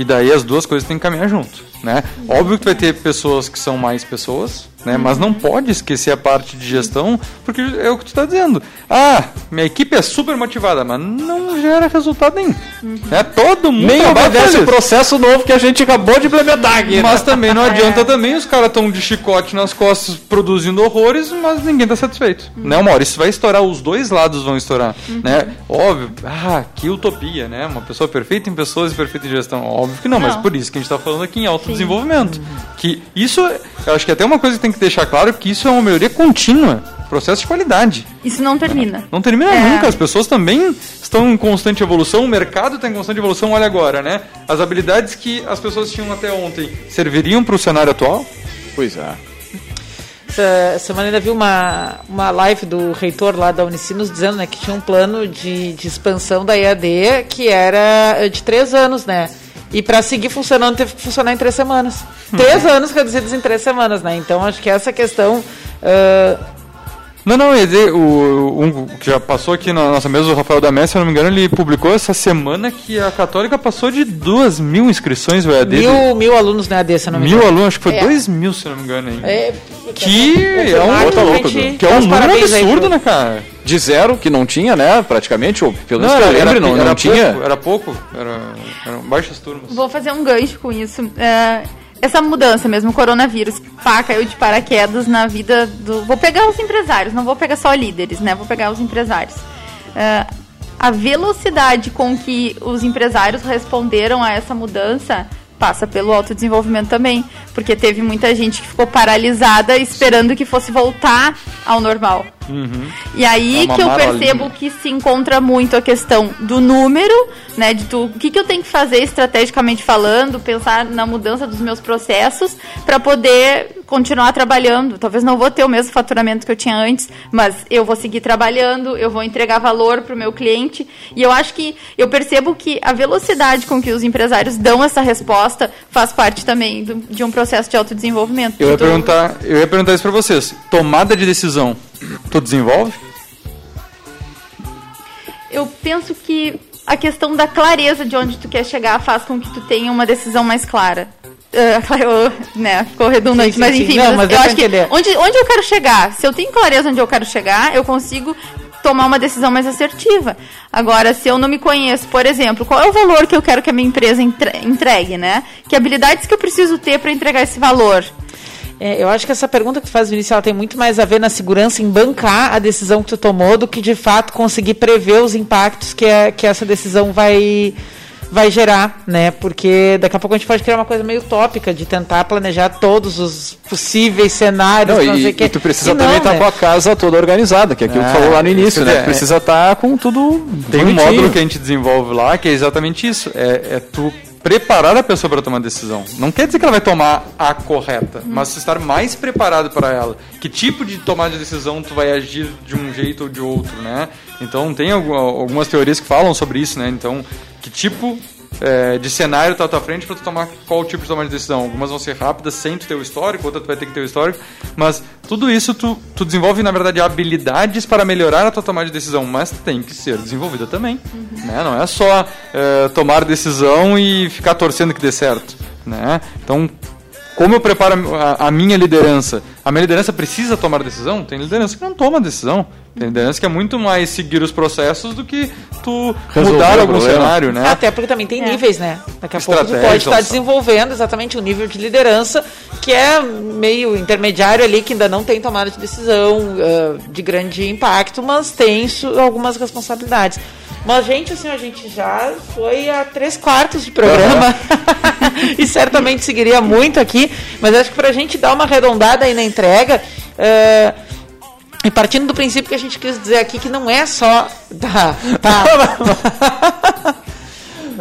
E daí as duas coisas têm que caminhar junto. Né? Óbvio que vai ter pessoas que são mais pessoas, né? mas não pode esquecer a parte de gestão, porque é o que tu está dizendo. Ah, minha equipe é super motivada, mas não gera resultado nenhum. Né? Todo mundo Nem obedece o processo novo que a gente acabou de implementar aqui. né? Mas também não [LAUGHS] adianta também, os caras estão de chicote nas costas produzindo horrores, mas ninguém tá satisfeito. Né, uma hora isso vai estourar, os dois lados vão estourar. Né? Óbvio, ah, que utopia, né? Uma pessoa perfeita em pessoas e perfeita em gestão. Óbvio que não, mas Não. por isso que a gente tá falando aqui em autodesenvolvimento. Que isso, eu acho que até uma coisa que tem que deixar claro que isso é uma melhoria contínua, processo de qualidade. Isso não termina. Não termina É. nunca, as pessoas também estão em constante evolução, o mercado está em constante evolução, olha agora, né? As habilidades que as pessoas tinham até ontem serviriam para o cenário atual? Pois é. Essa semana ainda vi uma, uma live do reitor lá da Unicinos dizendo né, que tinha um plano de, de expansão da EAD que era de três anos, né? E para seguir funcionando teve que funcionar em três semanas. Três anos reduzidos em três semanas, né? Então acho que essa questão. ah, Não, não, dizer, o, um que já passou aqui na nossa mesa, o Rafael da Messi, se eu não me engano, ele publicou essa semana que a Católica passou de duas mil inscrições no EAD. mil, mil alunos na EAD, se eu não me Mil engano. alunos, acho que foi É. dois mil, se eu não me engano. Hein? É, Que é confirmado, um, a louco, que é um número aí absurdo, pro- né, cara? De zero, que não tinha, né? Praticamente, ou pelo menos Não, que eu era, lembre, era, não, era não pouco, tinha. Era pouco, era, eram baixas turmas. Vou fazer um gancho com isso. É, essa mudança mesmo, o coronavírus, pá, caiu de paraquedas na vida do. Vou pegar os empresários, não vou pegar só líderes, né? Vou pegar os empresários. É, a velocidade com que os empresários responderam a essa mudança passa pelo autodesenvolvimento também. Porque teve muita gente que ficou paralisada esperando que fosse voltar ao normal. E aí É que eu marolinha. percebo que se encontra muito a questão do número, né? De tu, o que, que eu tenho que fazer estrategicamente falando, pensar na mudança dos meus processos para poder continuar trabalhando. Talvez não vou ter o mesmo faturamento que eu tinha antes, mas eu vou seguir trabalhando, eu vou entregar valor para o meu cliente. E eu acho que eu percebo que a velocidade com que os empresários dão essa resposta faz parte também do- de um processo de autodesenvolvimento. Eu ia, Tu- perguntar, eu ia perguntar isso pra vocês. Tomada de decisão, tu desenvolve? Eu penso que a questão da clareza de onde tu quer chegar faz com que tu tenha uma decisão mais clara. [LAUGHS] Eu, né, ficou redundante, Sim, sim, mas sim. enfim, Não, mas eu acho que onde, onde eu quero chegar, se eu tenho clareza onde eu quero chegar, eu consigo tomar uma decisão mais assertiva. Agora, se eu não me conheço, por exemplo, qual é o valor que eu quero que a minha empresa entregue, né? Que habilidades que eu preciso ter para entregar esse valor? É, eu acho que essa pergunta que tu faz, Vinícius, ela tem muito mais a ver na segurança em bancar a decisão que tu tomou do que de fato conseguir prever os impactos que, a, que essa decisão vai, vai gerar, né? Porque daqui a pouco a gente pode criar uma coisa meio utópica de tentar planejar todos os possíveis cenários. Não, e, e, tu precisa e também estar tá com a casa toda organizada, que é aquilo é, que tu falou lá no início, né? É, precisa estar tá com tudo. Tem bonitinho. um módulo que a gente desenvolve lá que é exatamente isso. É, é tu preparar a pessoa para tomar decisão. Não quer dizer que ela vai tomar a correta, hum. mas estar mais preparado para ela. Que tipo de tomada de decisão tu vai agir de um jeito ou de outro, né? Então tem algumas teorias que falam sobre isso, né? Então, que tipo é, de cenário tá à tua frente para tu tomar qual tipo de tomada de decisão. Algumas vão ser rápidas sem tu ter o histórico, outras tu vai ter que ter o histórico, mas tudo isso tu, tu desenvolve, na verdade, habilidades para melhorar a tua tomada de decisão, mas tem que ser desenvolvida também. Uhum. Né? Não é só é, tomar decisão e ficar torcendo que dê certo. Né? Então, como eu preparo a, a, minha liderança? A minha liderança precisa tomar decisão? Tem liderança que não toma decisão. Liderança que é muito mais seguir os processos do que tu Resolver mudar algum cenário, né? Até porque também tem é. níveis, né? Daqui a pouco tu pode estar desenvolvendo exatamente um nível de liderança que é meio intermediário ali, que ainda não tem tomada de decisão uh, de grande impacto, mas tem algumas responsabilidades. Mas, gente, assim, a gente já foi a três quartos de programa uhum. [LAUGHS] e certamente seguiria muito aqui, mas acho que para a gente dar uma arredondada aí na entrega. Uh, e partindo do princípio que a gente quis dizer aqui que não é só. [LAUGHS] Tá, tá.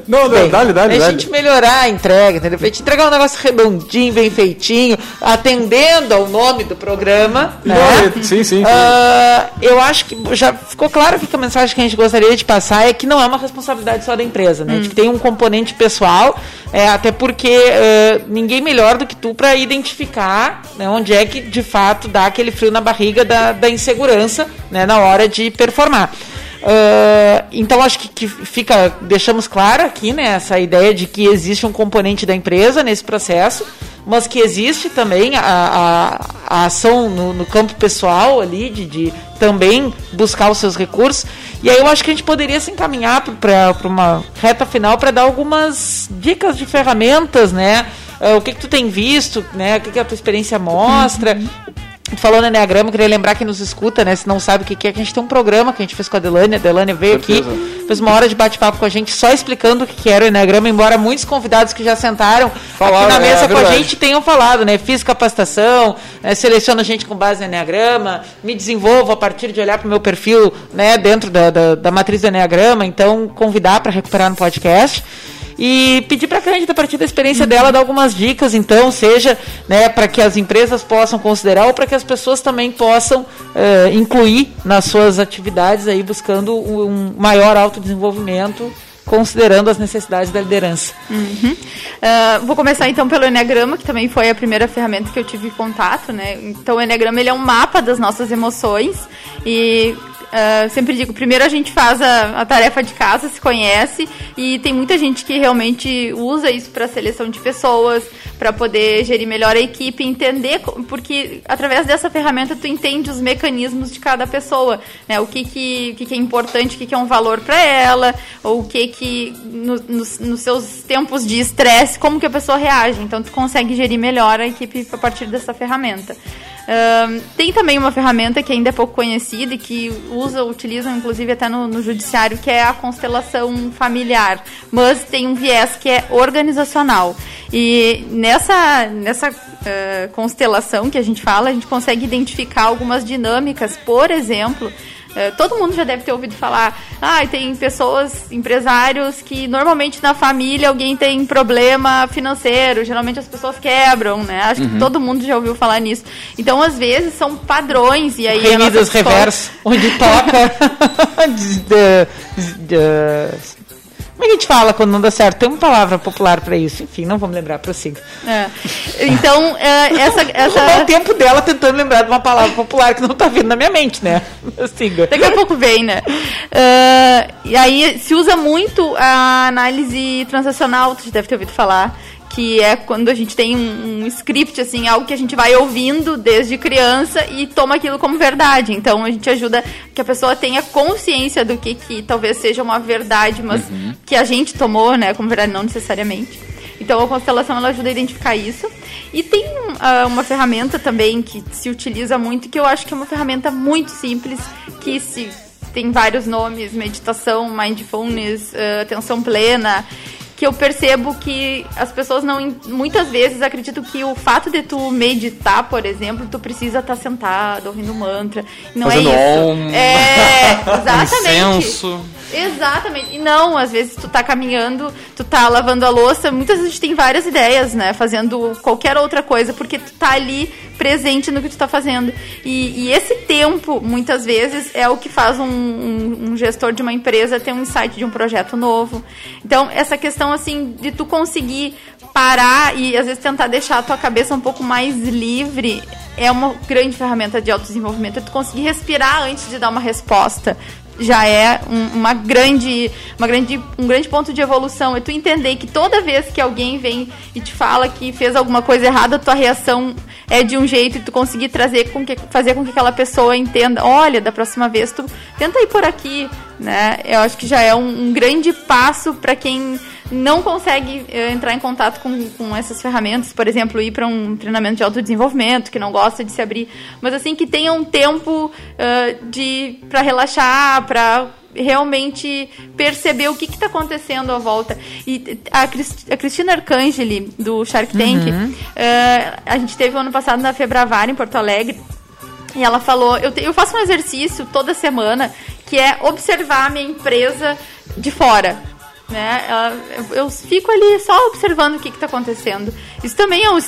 Não, não, bem, dá-lhe, dá-lhe. A gente melhorar a entrega, entendeu? A gente entregar um negócio redondinho, bem feitinho, atendendo ao nome do programa. Né? Sim, sim. Uh, eu acho que já ficou claro que a mensagem que a gente gostaria de passar é que não é uma responsabilidade só da empresa, né? Hum. Tem um componente pessoal, é, até porque uh, ninguém melhor do que tu para identificar né, onde é que de fato dá aquele frio na barriga da, da insegurança né, na hora de performar. Uh, então acho que, que, fica, deixamos claro aqui, né, essa ideia de que existe um componente da empresa nesse processo, mas que existe também a, a, a ação no, no, campo pessoal ali, de, de, também buscar os seus recursos. E aí eu acho que a gente poderia se encaminhar para uma reta final para dar algumas dicas de ferramentas, né? Uh, o que, que tu tem visto, né? O que, que a tua experiência mostra, uhum falou no Enneagrama, queria lembrar quem nos escuta, né? Se não sabe o que é, que a gente tem um programa que a gente fez com a Delane. A Delane veio aqui, fez uma hora de bate-papo com a gente, só explicando o que era o Enneagrama, embora muitos convidados que já sentaram Falaram, aqui na mesa é, com a gente tenham falado, né? Fiz capacitação, né? seleciono a gente com base no Enneagrama, me desenvolvo a partir de olhar para o meu perfil, né? Dentro da, da, da matriz do Enneagrama, então convidar para recuperar no podcast e pedir para a Cândida, a partir da experiência uhum. dela, dar algumas dicas, então, seja né, para que as empresas possam considerar ou para que as pessoas também possam uh, incluir nas suas atividades, aí buscando um maior autodesenvolvimento considerando as necessidades da liderança. Uhum. Uh, vou começar então pelo Enneagrama, que também foi a primeira ferramenta que eu tive contato, né? Então o Enneagrama ele é um mapa das nossas emoções e Uh, sempre digo, primeiro a gente faz a, a, tarefa de casa, se conhece, e tem muita gente que realmente usa isso para seleção de pessoas, para poder gerir melhor a equipe, entender, porque através dessa ferramenta tu entende os mecanismos de cada pessoa, né? O que, que, que, que é importante, o que, que é um valor para ela, ou o que que no, nos, nos seus tempos de estresse, como que a pessoa reage. Então tu consegue gerir melhor a equipe a partir dessa ferramenta tem também uma ferramenta que ainda é pouco conhecida e que usa, utilizam inclusive até no, no, judiciário, que é a constelação familiar, mas tem um viés que é organizacional. E nessa, nessa uh, constelação que a gente fala, a gente consegue identificar algumas dinâmicas, por exemplo, todo mundo já deve ter ouvido falar, ah, tem pessoas, empresários que normalmente na família alguém tem problema financeiro, geralmente as pessoas quebram, né? Acho uhum. que todo mundo já ouviu falar nisso. Então, às vezes, são padrões e aí... Remidas reverso, onde toca... [LAUGHS] [LAUGHS] de, de, de, como é que a gente fala quando não dá certo? Tem uma palavra popular para isso. Enfim, não vamos lembrar, prossiga. É. Então, é, essa. [LAUGHS] essa... o tempo dela tentando lembrar de uma palavra popular que não está vindo na minha mente, né? Siga. Daqui a pouco vem, né? Uh, e aí se usa muito a análise transacional, você deve ter ouvido falar que é quando a gente tem um, um, script, assim, algo que a gente vai ouvindo desde criança e toma aquilo como verdade. Então a gente ajuda que a pessoa tenha consciência do que, que talvez seja uma verdade, mas uhum. que a gente tomou, né, como verdade, não necessariamente. Então a constelação ela ajuda a identificar isso. E tem uh, uma ferramenta também que se utiliza muito, que eu acho que é uma ferramenta muito simples, que se tem vários nomes, meditação, mindfulness, uh, atenção plena que eu percebo que as pessoas não muitas vezes acreditam que o fato de tu meditar, por exemplo, tu precisa estar tá sentado ouvindo mantra. Não Fazendo é isso. [LAUGHS] Um... É, exatamente. Incenso. Exatamente. E não, às vezes tu tá caminhando, tu tá lavando a louça, muitas vezes a gente tem várias ideias, né? Fazendo qualquer outra coisa, porque tu tá ali presente no que tu tá fazendo. E, e esse tempo, muitas vezes, é o que faz um, um, um, gestor de uma empresa ter um insight de um projeto novo. Então, essa questão, assim, de tu conseguir parar e, às vezes, tentar deixar a tua cabeça um pouco mais livre é uma grande ferramenta de autodesenvolvimento. É tu conseguir respirar antes de dar uma resposta já é um, uma grande, uma grande, um grande ponto de evolução. É tu entender que toda vez que alguém vem e te fala que fez alguma coisa errada, tua reação é de um jeito e tu conseguir trazer com que, fazer com que aquela pessoa entenda, olha, da próxima vez tu tenta ir por aqui, né? Eu acho que já é um, um grande passo para quem não consegue uh, entrar em contato com, com essas ferramentas, por exemplo, ir para um treinamento de autodesenvolvimento, que não gosta de se abrir, mas assim que tenha um tempo uh, de para relaxar, para realmente perceber o que está acontecendo à volta. E a, Crist a Cristina Arcangeli, do Shark Tank, uhum. uh, a gente teve ano passado na Febravar, em Porto Alegre, e ela falou: eu, te, eu faço um exercício toda semana que é observar a minha empresa de fora né? Eu fico ali só observando o que está acontecendo. Isso também é um,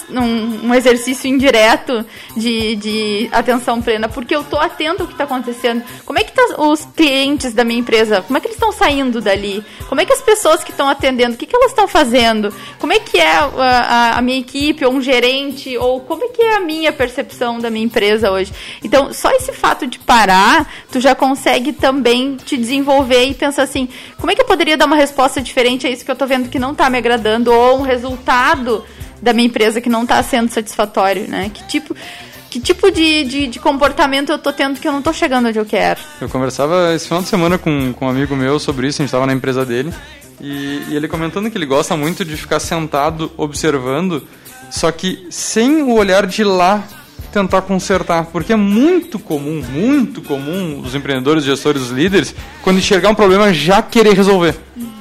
um, exercício indireto de, de atenção plena, porque eu estou atento ao que está acontecendo. Como é que tá os clientes da minha empresa? Como é que eles estão saindo dali? Como é que as pessoas que estão atendendo, o que, que elas estão fazendo? Como é que é a, a, a minha equipe, ou um gerente, ou como é que é a minha percepção da minha empresa hoje? Então, só esse fato de parar, tu já consegue também te desenvolver e pensar assim, como é que eu poderia dar uma resposta resposta diferente a isso que eu tô vendo que não tá me agradando, ou um resultado da minha empresa que não tá sendo satisfatório, né? Que tipo, que tipo de, de, de, comportamento eu tô tendo que eu não tô chegando onde eu quero? Eu conversava esse final de semana com, com um amigo meu sobre isso, a gente tava na empresa dele, e, e ele comentando que ele gosta muito de ficar sentado observando, só que sem o olhar de lá tentar consertar, porque é muito comum, muito comum os empreendedores, gestores, os líderes, quando enxergar um problema já querer resolver. Uhum.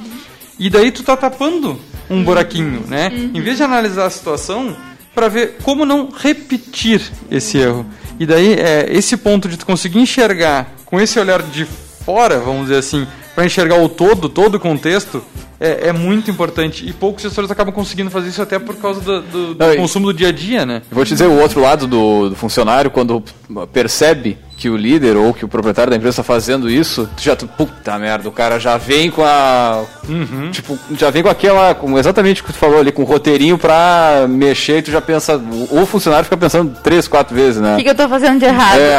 E daí tu tá tapando um buraquinho, né? Uhum. Em vez de analisar a situação para ver como não repetir esse erro. E daí é esse ponto de tu conseguir enxergar com esse olhar de fora, vamos dizer assim, para enxergar o todo, todo o contexto, é, é, muito importante. E poucos gestores acabam conseguindo fazer isso até por causa do, do, do Não, consumo do dia a dia, né? Vou te dizer o outro lado do, do funcionário, quando percebe que o líder ou que o proprietário da empresa está fazendo isso, tu já, tu, puta merda, o cara já vem com a. Uhum. Tipo, já vem com aquela. Com exatamente o que tu falou ali, com o roteirinho pra mexer e tu já pensa. O funcionário fica pensando três, quatro vezes, né? O que, que eu tô fazendo de errado? É.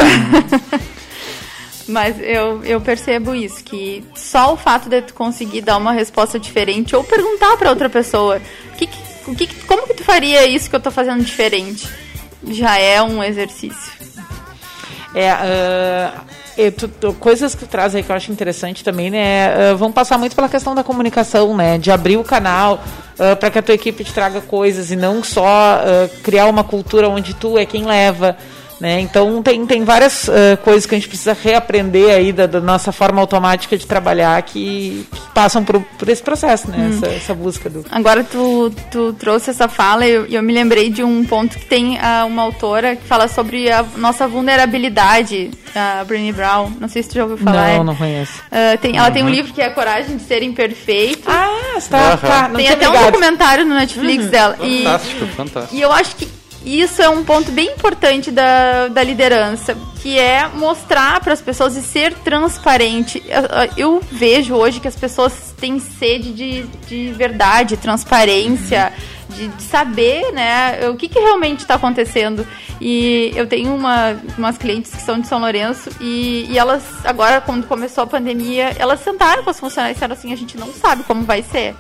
[LAUGHS] Mas eu, eu percebo isso, que só o fato de tu conseguir dar uma resposta diferente ou perguntar para outra pessoa que, que, como que tu faria isso que eu tô fazendo diferente, já é um exercício. É, uh, tu, tu, coisas que tu traz aí que eu acho interessante também, né? Uh, vão passar muito pela questão da comunicação, né? De abrir o canal uh, para que a tua equipe te traga coisas e não só criar uma cultura onde tu é quem leva. Né? Então tem, tem várias uh, coisas que a gente precisa reaprender aí da, da nossa forma automática de trabalhar que, que passam por, por, esse processo, né? Hum. Essa, essa, busca do. Agora tu, tu trouxe essa fala e eu, eu, me lembrei de um ponto que tem uh, uma autora que fala sobre a nossa vulnerabilidade, a Brené Brown. Não sei se tu já ouviu falar. Não, não conheço. Uh, tem, ela uhum. tem um livro que é a Coragem de Ser Imperfeito. Ah, está. Uhum. tá. Tem até ligado. um documentário no Netflix uhum. dela. Fantástico, e, fantástico. E eu acho que isso é um ponto bem importante da, da liderança, que é mostrar para as pessoas e ser transparente. Eu, eu, vejo hoje que as pessoas têm sede de, de verdade, transparência, de, de saber né, o que, que realmente está acontecendo. E eu tenho uma, umas clientes que são de São Lourenço e, e elas, agora, quando começou a pandemia, elas sentaram com as funcionários e disseram assim: a gente não sabe como vai ser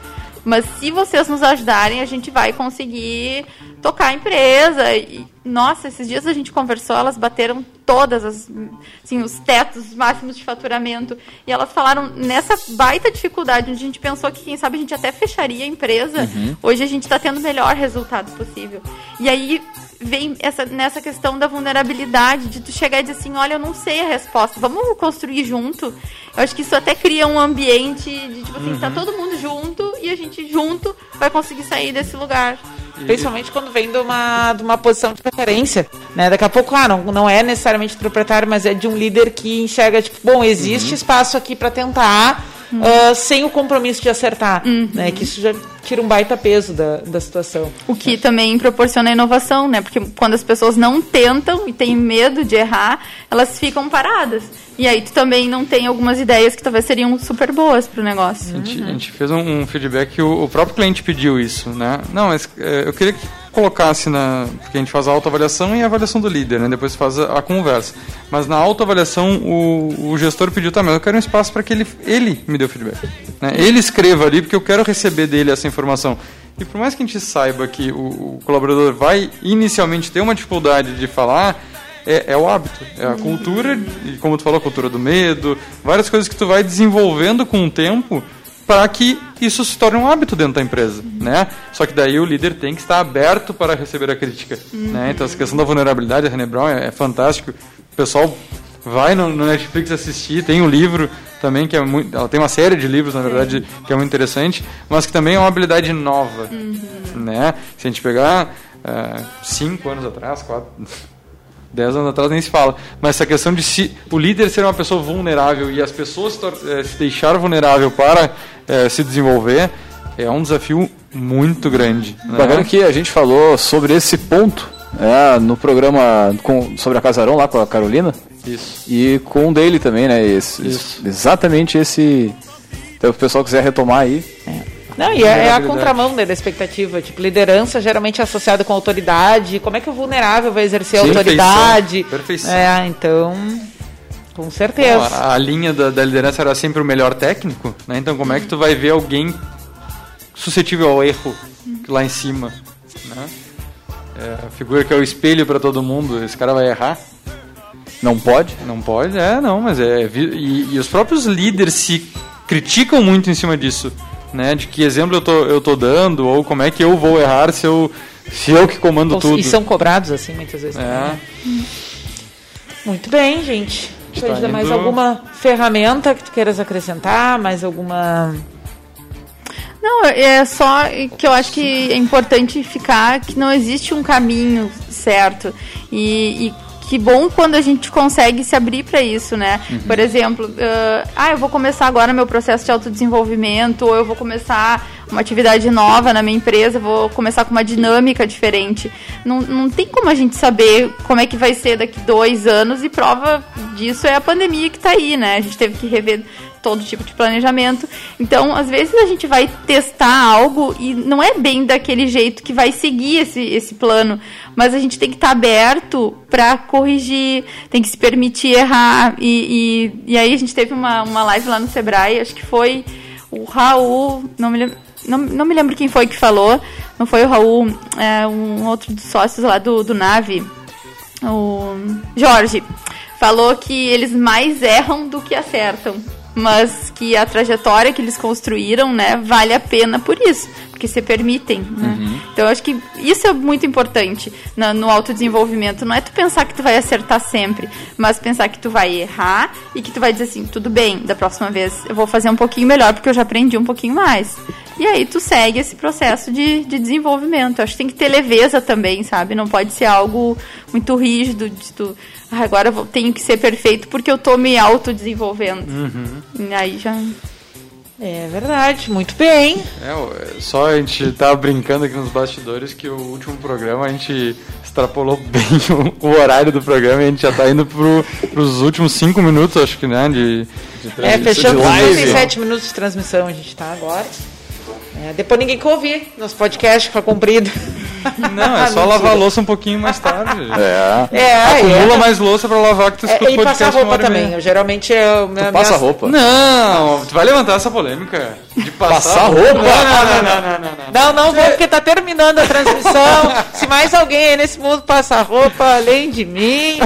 Mas se vocês nos ajudarem, a gente vai conseguir tocar a empresa. E, nossa, esses dias a gente conversou, elas bateram todas as, assim, os tetos os máximos de faturamento. E elas falaram nessa baita dificuldade, onde a gente pensou que, quem sabe, a gente até fecharia a empresa. Uhum. Hoje a gente está tendo o melhor resultado possível. E aí vem essa, nessa questão da vulnerabilidade, de tu chegar e dizer assim, olha, eu não sei a resposta, vamos construir junto. Eu acho que isso até cria um ambiente de, tipo assim, tá Uhum. todo mundo junto e a gente junto vai conseguir sair desse lugar. Principalmente quando vem de uma, de uma posição de preferência. Né? Daqui a pouco, ah, não, não é necessariamente proprietário, mas é de um líder que enxerga, tipo, bom, existe Uhum. espaço aqui para tentar, ah, sem o compromisso de acertar. Né? Que isso já tira um baita peso da, da situação. O que também proporciona inovação, né? Porque quando as pessoas não tentam e têm medo de errar, elas ficam paradas. E aí tu também não tem algumas ideias que talvez seriam super boas pro negócio. A gente, a gente fez um, um feedback que o, o próprio cliente pediu isso, né? Não, mas é, eu queria que colocasse na. Porque a gente faz a autoavaliação e a avaliação do líder, né? Depois faz a, a conversa. Mas na autoavaliação, o, o gestor pediu também, eu quero um espaço para que ele, ele me dê o feedback. Né? Ele escreva ali, porque eu quero receber dele essa informação. E por mais que a gente saiba que o, o colaborador vai inicialmente ter uma dificuldade de falar, é, é o hábito, é a cultura, e como tu falou, a cultura do medo, várias coisas que tu vai desenvolvendo com o tempo para que isso se torne um hábito dentro da empresa, né? Só que daí o líder tem que estar aberto para receber a crítica, né? Então essa questão da vulnerabilidade, a René Brown é, é fantástico. O pessoal vai no, no Netflix assistir, tem um livro também que é muito, ela tem uma série de livros na verdade que é muito interessante, mas que também é uma habilidade nova, né? Se a gente pegar eh, cinco anos atrás, quatro, dez anos atrás nem se fala, mas essa questão de se o líder ser uma pessoa vulnerável e as pessoas tor- eh, se deixar vulnerável para eh, se desenvolver é um desafio muito grande. né? Bacana que a gente falou sobre esse ponto é, no programa com, sobre a Casarão lá com a Carolina. Isso. E com o dele também, né? Esse, Isso. Exatamente esse. Então, se o pessoal quiser retomar aí. Não, e é, é a contramão né, da expectativa. Tipo, liderança geralmente é associada com autoridade. Como é que o vulnerável vai exercer Sim, autoridade? perfeição. É, então. Com certeza. Bom, a, a linha da, da liderança era sempre o melhor técnico, né? Então como é que tu vai ver alguém suscetível ao erro lá em cima, né? É, a figura que é o espelho para todo mundo, esse cara vai errar? Não pode? Não pode, é, não, mas é vi- e, e os próprios líderes se criticam muito em cima disso, né? De que exemplo eu tô, eu tô dando ou como é que eu vou errar se eu se eu que comando tudo. E são cobrados assim muitas vezes. É. também. Muito bem, gente. Cândida, mais alguma ferramenta que tu queiras acrescentar? Mais alguma. Não, é só que eu acho que é importante ficar que não existe um caminho certo. E, e que bom quando a gente consegue se abrir para isso, né? Uhum. Por exemplo, ah, ah, eu vou começar agora meu processo de autodesenvolvimento, ou eu vou começar uma atividade nova na minha empresa, vou começar com uma dinâmica diferente. Não, não tem como a gente saber como é que vai ser daqui dois anos, e prova disso é a pandemia que está aí, né? A gente teve que rever todo tipo de planejamento. Então, às vezes a gente vai testar algo e não é bem daquele jeito que vai seguir esse, esse plano, mas a gente tem que estar aberto para corrigir, tem que se permitir errar. E, e, e aí a gente teve uma, uma live lá no Sebrae, acho que foi o Raul, não me lembro. Não, não me lembro quem foi que falou, não foi o Raul, é um outro dos sócios lá do, do Nave, o Jorge, falou que eles mais erram do que acertam, mas que a trajetória que eles construíram, né, vale a pena por isso, porque se permitem, né? Então eu acho que isso é muito importante na- no autodesenvolvimento, não é tu pensar que tu vai acertar sempre, mas pensar que tu vai errar e que tu vai dizer assim, tudo bem, da próxima vez eu vou fazer um pouquinho melhor porque eu já aprendi um pouquinho mais. E aí tu segue esse processo de, de desenvolvimento. Eu acho que tem que ter leveza também, sabe? Não pode ser algo muito rígido de tu, "Ah, agora eu vou- tenho que ser perfeito porque eu tô me autodesenvolvendo. E aí já É verdade, muito bem. É, é, só a gente tá brincando aqui nos bastidores que o último programa a gente extrapolou [LAUGHS] bem o, o horário do programa e a gente já tá indo pro, pros últimos cinco minutos, acho que, né? De, de É, live. 37 minutos de transmissão, a gente tá agora. É, depois ninguém quer ouvir. Nosso podcast foi comprido. Não, é [LAUGHS] só lavar a louça um pouquinho mais tarde. É. É, Acumula é. mais louça pra lavar que tu É, escuta o e podcast passar roupa também. Eu, geralmente eu. minha- Passa minhas- roupa. Não, tu vai levantar essa polêmica de passar, Passar roupa? Não, não, não, não, não, não. Não, não vou, porque tá terminando a transmissão. [LAUGHS] Se mais alguém aí nesse mundo passa roupa além de mim.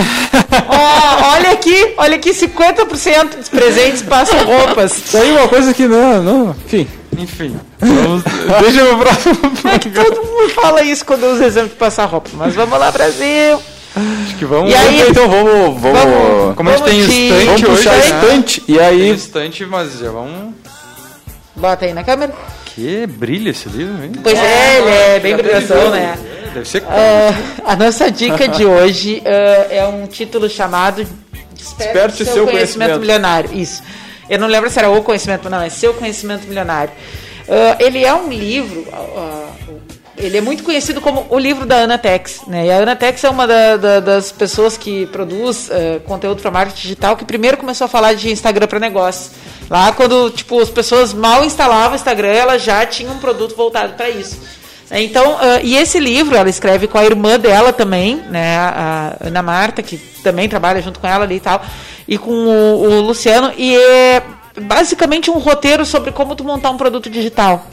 Ó, olha aqui, olha aqui, 50% dos presentes passam roupas. É uma coisa que não, não. Enfim. Enfim, vamos, [LAUGHS] deixa eu próximo. [LAUGHS] É que todo mundo fala isso quando usa exemplo de passar roupa. Mas vamos lá, Brasil. Acho que vamos. E aí? Então vamos. vamos, Vamos- Como a gente tem estante vamos hoje, puxar né? estante e Tem aí. estante, mas já vamos. Bota aí na câmera. Que brilha esse livro, hein? Pois é, ele é bem brilhantão, né? É, Deve ser. Ah, a nossa dica de [LAUGHS] hoje ah, é um título chamado Desperte seu conhecimento. milionário. Isso. Eu não lembro se era o conhecimento, não, é seu conhecimento milionário. Ah, ele é um livro. ah, ele é muito conhecido como o livro da Ana Tex. Né? E a Ana Tex é uma da- da- das pessoas que produz ah, conteúdo para marketing digital que primeiro começou a falar de Instagram para negócios. Lá quando tipo as pessoas mal instalavam o Instagram, ela já tinha um produto voltado para isso. Então, ah, e esse livro ela escreve com a irmã dela também, né, a Ana Marta, que também trabalha junto com ela ali e tal, e com o, o Luciano, e é basicamente um roteiro sobre como tu montar um produto digital.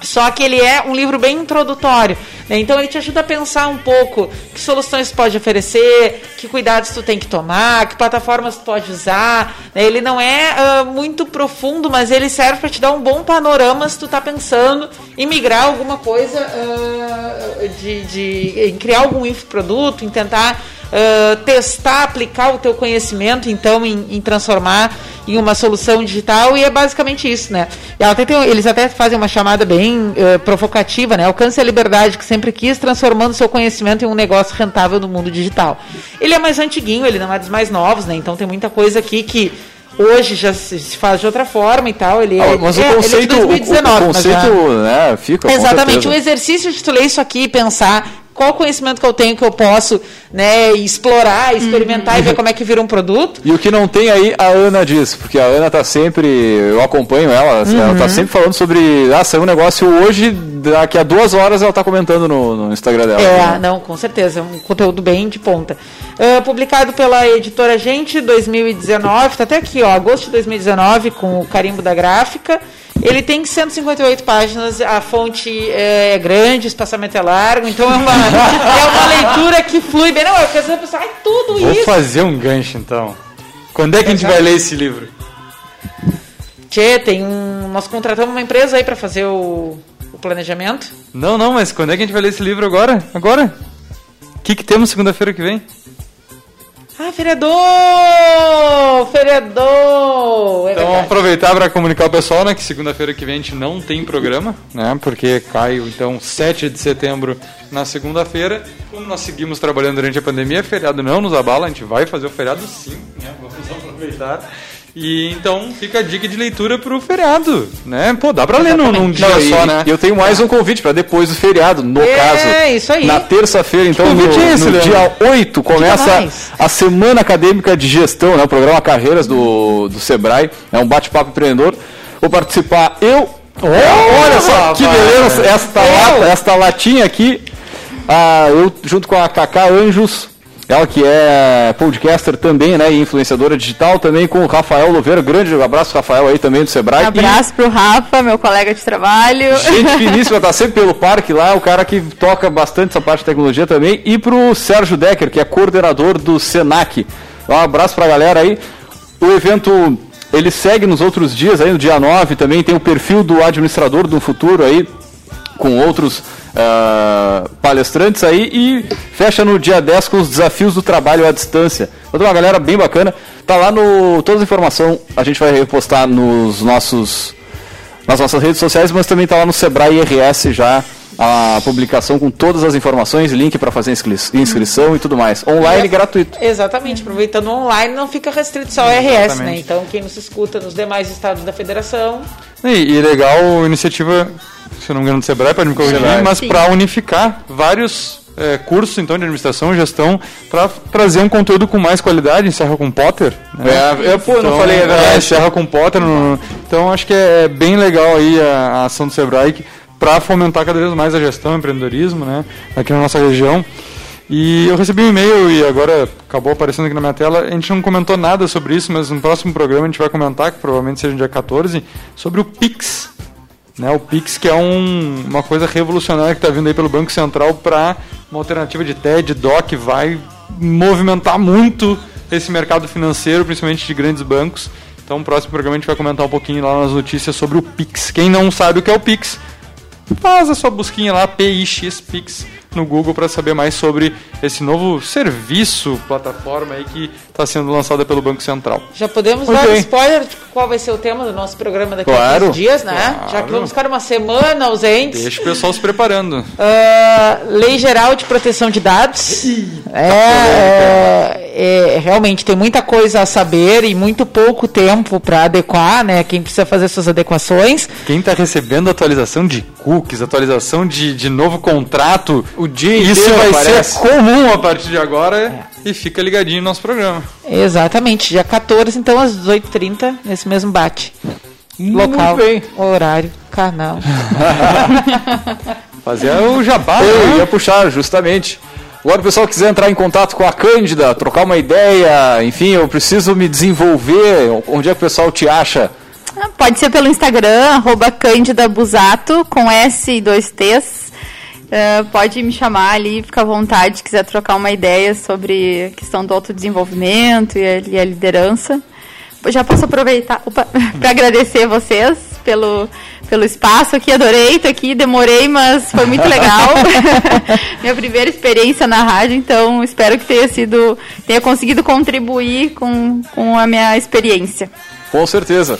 Só que ele é um livro bem introdutório. né? Então ele te ajuda a pensar um pouco que soluções tu pode oferecer, que cuidados tu tem que tomar, que plataformas tu pode usar. né? Ele não é ah, muito profundo, mas ele serve para te dar um bom panorama se tu tá pensando em migrar alguma coisa, ah, de, de- em criar algum infoproduto, em tentar testar, aplicar o teu conhecimento, então, em, em transformar em uma solução digital, e é basicamente isso, né? Até tem- eles até fazem uma chamada bem eh, provocativa, né? Alcance a liberdade que sempre quis, transformando seu conhecimento em um negócio rentável no mundo digital. Ele é mais antiguinho, ele não é dos mais novos, né? Então tem muita coisa aqui que hoje já se faz de outra forma e tal. Ele é, Ah, mas é- o ele é de conceito, o- o, 2019, mas já- conceito, né, fica. Exatamente, o certeza. exercício de tu ler isso aqui e pensar qual conhecimento que eu tenho que eu posso né, explorar, experimentar e ver como é que vira um produto. E o que não tem aí, a Ana diz, porque a Ana tá sempre, eu acompanho ela, ela tá sempre falando sobre, ah, saiu um negócio hoje, daqui a duas horas ela tá comentando no, no Instagram dela. É, né? não, com certeza, é um conteúdo bem de ponta. Ah, publicado pela editora Gente, 2019, tá até aqui, ó, agosto de 2019, com o carimbo da gráfica. Ele tem 158 páginas, a fonte é grande, o espaçamento é largo, então é uma, [LAUGHS] é uma leitura que flui bem. Não, eu quero pessoal, ai, tudo Vou isso. fazer um gancho então. Quando é que a gente vai ler esse livro? Tchê, tem um. Nós contratamos uma empresa aí para fazer o, o planejamento. Não, não, mas quando é que a gente vai ler esse livro agora? Agora? O que, que temos segunda-feira que vem? Ah, vereador! Vereador! É Então vamos aproveitar para comunicar ao pessoal, né, que segunda-feira que vem a gente não tem programa, né, porque cai então 7 de setembro na segunda-feira. Como nós seguimos trabalhando durante a pandemia, feriado não nos abala, a gente vai fazer o feriado sim, né, vamos aproveitar. E então fica a dica de leitura pro feriado, né? Pô, dá pra ler num, num dia e- só, né? E eu tenho mais um convite para depois do feriado, no É, caso. isso aí. Na terça-feira, então, no, é esse, no dia 8, começa a Semana Acadêmica de Gestão, né? O programa Carreiras do, do Sebrae. É um bate-papo empreendedor. Vou participar eu. olha só que beleza, esta, lata, esta latinha aqui. Ah, eu junto com a Cacá Anjos. Ela que é podcaster também, né? E influenciadora digital, também com o Rafael Louveira. Grande abraço, Rafael, aí também do Sebrae. E- Abraço pro Rafa, meu colega de trabalho. Gente [LAUGHS] finíssima, tá sempre pelo parque lá, o cara que toca bastante essa parte de tecnologia também. E pro Sérgio Decker, que é coordenador do Senac. Um abraço pra galera aí. O evento, ele segue nos outros dias aí, no dia 9 também, tem o perfil do administrador do futuro aí, com outros ah, palestrantes aí e fecha no dia 10 com os desafios do trabalho à distância. Toda uma galera bem bacana. Tá lá no. Toda a informação a gente vai repostar nos nossos nas nossas redes sociais, mas também está lá no Sebrae RS já a publicação com todas as informações, link para fazer inscri- inscrição e tudo mais. Online E- gratuito. Exatamente, aproveitando online, não fica restrito só ao RS, né? Então, quem nos escuta nos demais estados da federação. E, e legal iniciativa, se eu não me engano, do Sebrae, pode me corrigir, Sebrae. mas para unificar vários é, cursos então de administração e gestão para trazer um conteúdo com mais qualidade, encerra com Potter. Né? É, eu, pô, eu não Então, falei, é é, verdade. encerra com Potter. no- então acho que é bem legal aí a, a ação do Sebrae para fomentar cada vez mais a gestão, o empreendedorismo, né, aqui na nossa região. E eu recebi um e-mail e agora acabou aparecendo aqui na minha tela. A gente não comentou nada sobre isso, mas no próximo programa a gente vai comentar, que provavelmente seja no dia 14, sobre o Pix. Né, o Pix, que é um, uma coisa revolucionária que está vindo aí pelo Banco Central para uma alternativa de TED, DOC, vai movimentar muito esse mercado financeiro, principalmente de grandes bancos. Então, no próximo programa a gente vai comentar um pouquinho lá nas notícias sobre o Pix. Quem não sabe o que é o Pix, faz a sua busquinha lá, PIX Pix no Google para saber mais sobre esse novo serviço, plataforma aí que está sendo lançada pelo Banco Central. Já podemos Muito dar um bem. spoiler de qual vai ser o tema do nosso programa daqui Claro. a 15 dias, né? Claro. Já que vamos ficar uma semana ausentes. Deixa o pessoal se preparando. Ah, Lei Geral de Proteção de Dados. É, é, é, realmente tem muita coisa a saber e muito pouco tempo para adequar, né? Quem precisa fazer suas adequações. Quem está recebendo atualização de cookies, atualização de, de novo contrato, o dia isso vai aparece. ser comum a partir de agora e fica ligadinho no nosso programa. Exatamente, dia 14, então às 18h30, nesse mesmo bate. Local, bem. horário, canal. [LAUGHS] Fazer o jabá, Eu né? ia puxar, justamente. Agora, o pessoal quiser entrar em contato com a Cândida, trocar uma ideia, enfim, eu preciso me desenvolver. Onde é que o pessoal te acha? Ah, Pode ser pelo Instagram, arroba Cândida Busato, com S e dois T's. Ah, pode me chamar ali, fica à vontade, se quiser trocar uma ideia sobre a questão do autodesenvolvimento e a, e a liderança. Já posso aproveitar para [LAUGHS] agradecer vocês pelo, pelo espaço aqui, adorei estar aqui, demorei, mas foi muito legal. [LAUGHS] [LAUGHS] Minha primeira experiência na rádio, então espero que tenha sido, tenha conseguido contribuir com, com a minha experiência. Com certeza.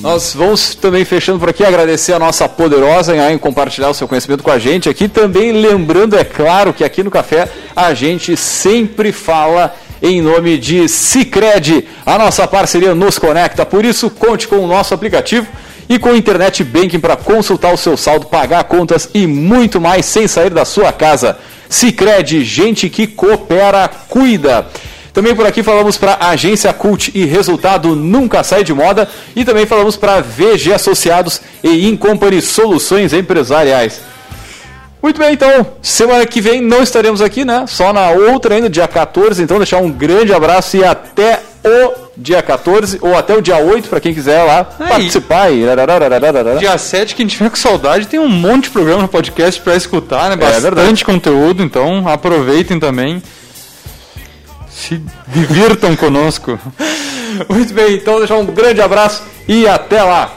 Nós vamos também fechando por aqui, agradecer a nossa poderosa em compartilhar o seu conhecimento com a gente aqui. Também lembrando, é claro, que aqui no Café a gente sempre fala em nome de Cicred. A nossa parceria nos conecta, por isso conte com o nosso aplicativo e com Internet Banking para consultar o seu saldo, pagar contas e muito mais sem sair da sua casa. Cicred, gente que coopera, cuida. Também por aqui falamos para a Agência Cult e resultado nunca sai de moda. E também falamos para VG Associados e Incompany Soluções Empresariais. Muito bem, então, semana que vem não estaremos aqui, né? Só na outra ainda, dia 14. Então, deixar um grande abraço e até o dia 14 ou até o dia 8 para quem quiser lá Aí. participar. E... Dia 7, quem tiver com saudade, tem um monte de programa no podcast para escutar, né? Bastante verdade. conteúdo, então aproveitem também. Se divirtam conosco. [LAUGHS] Muito bem, então, deixar um grande abraço e até lá.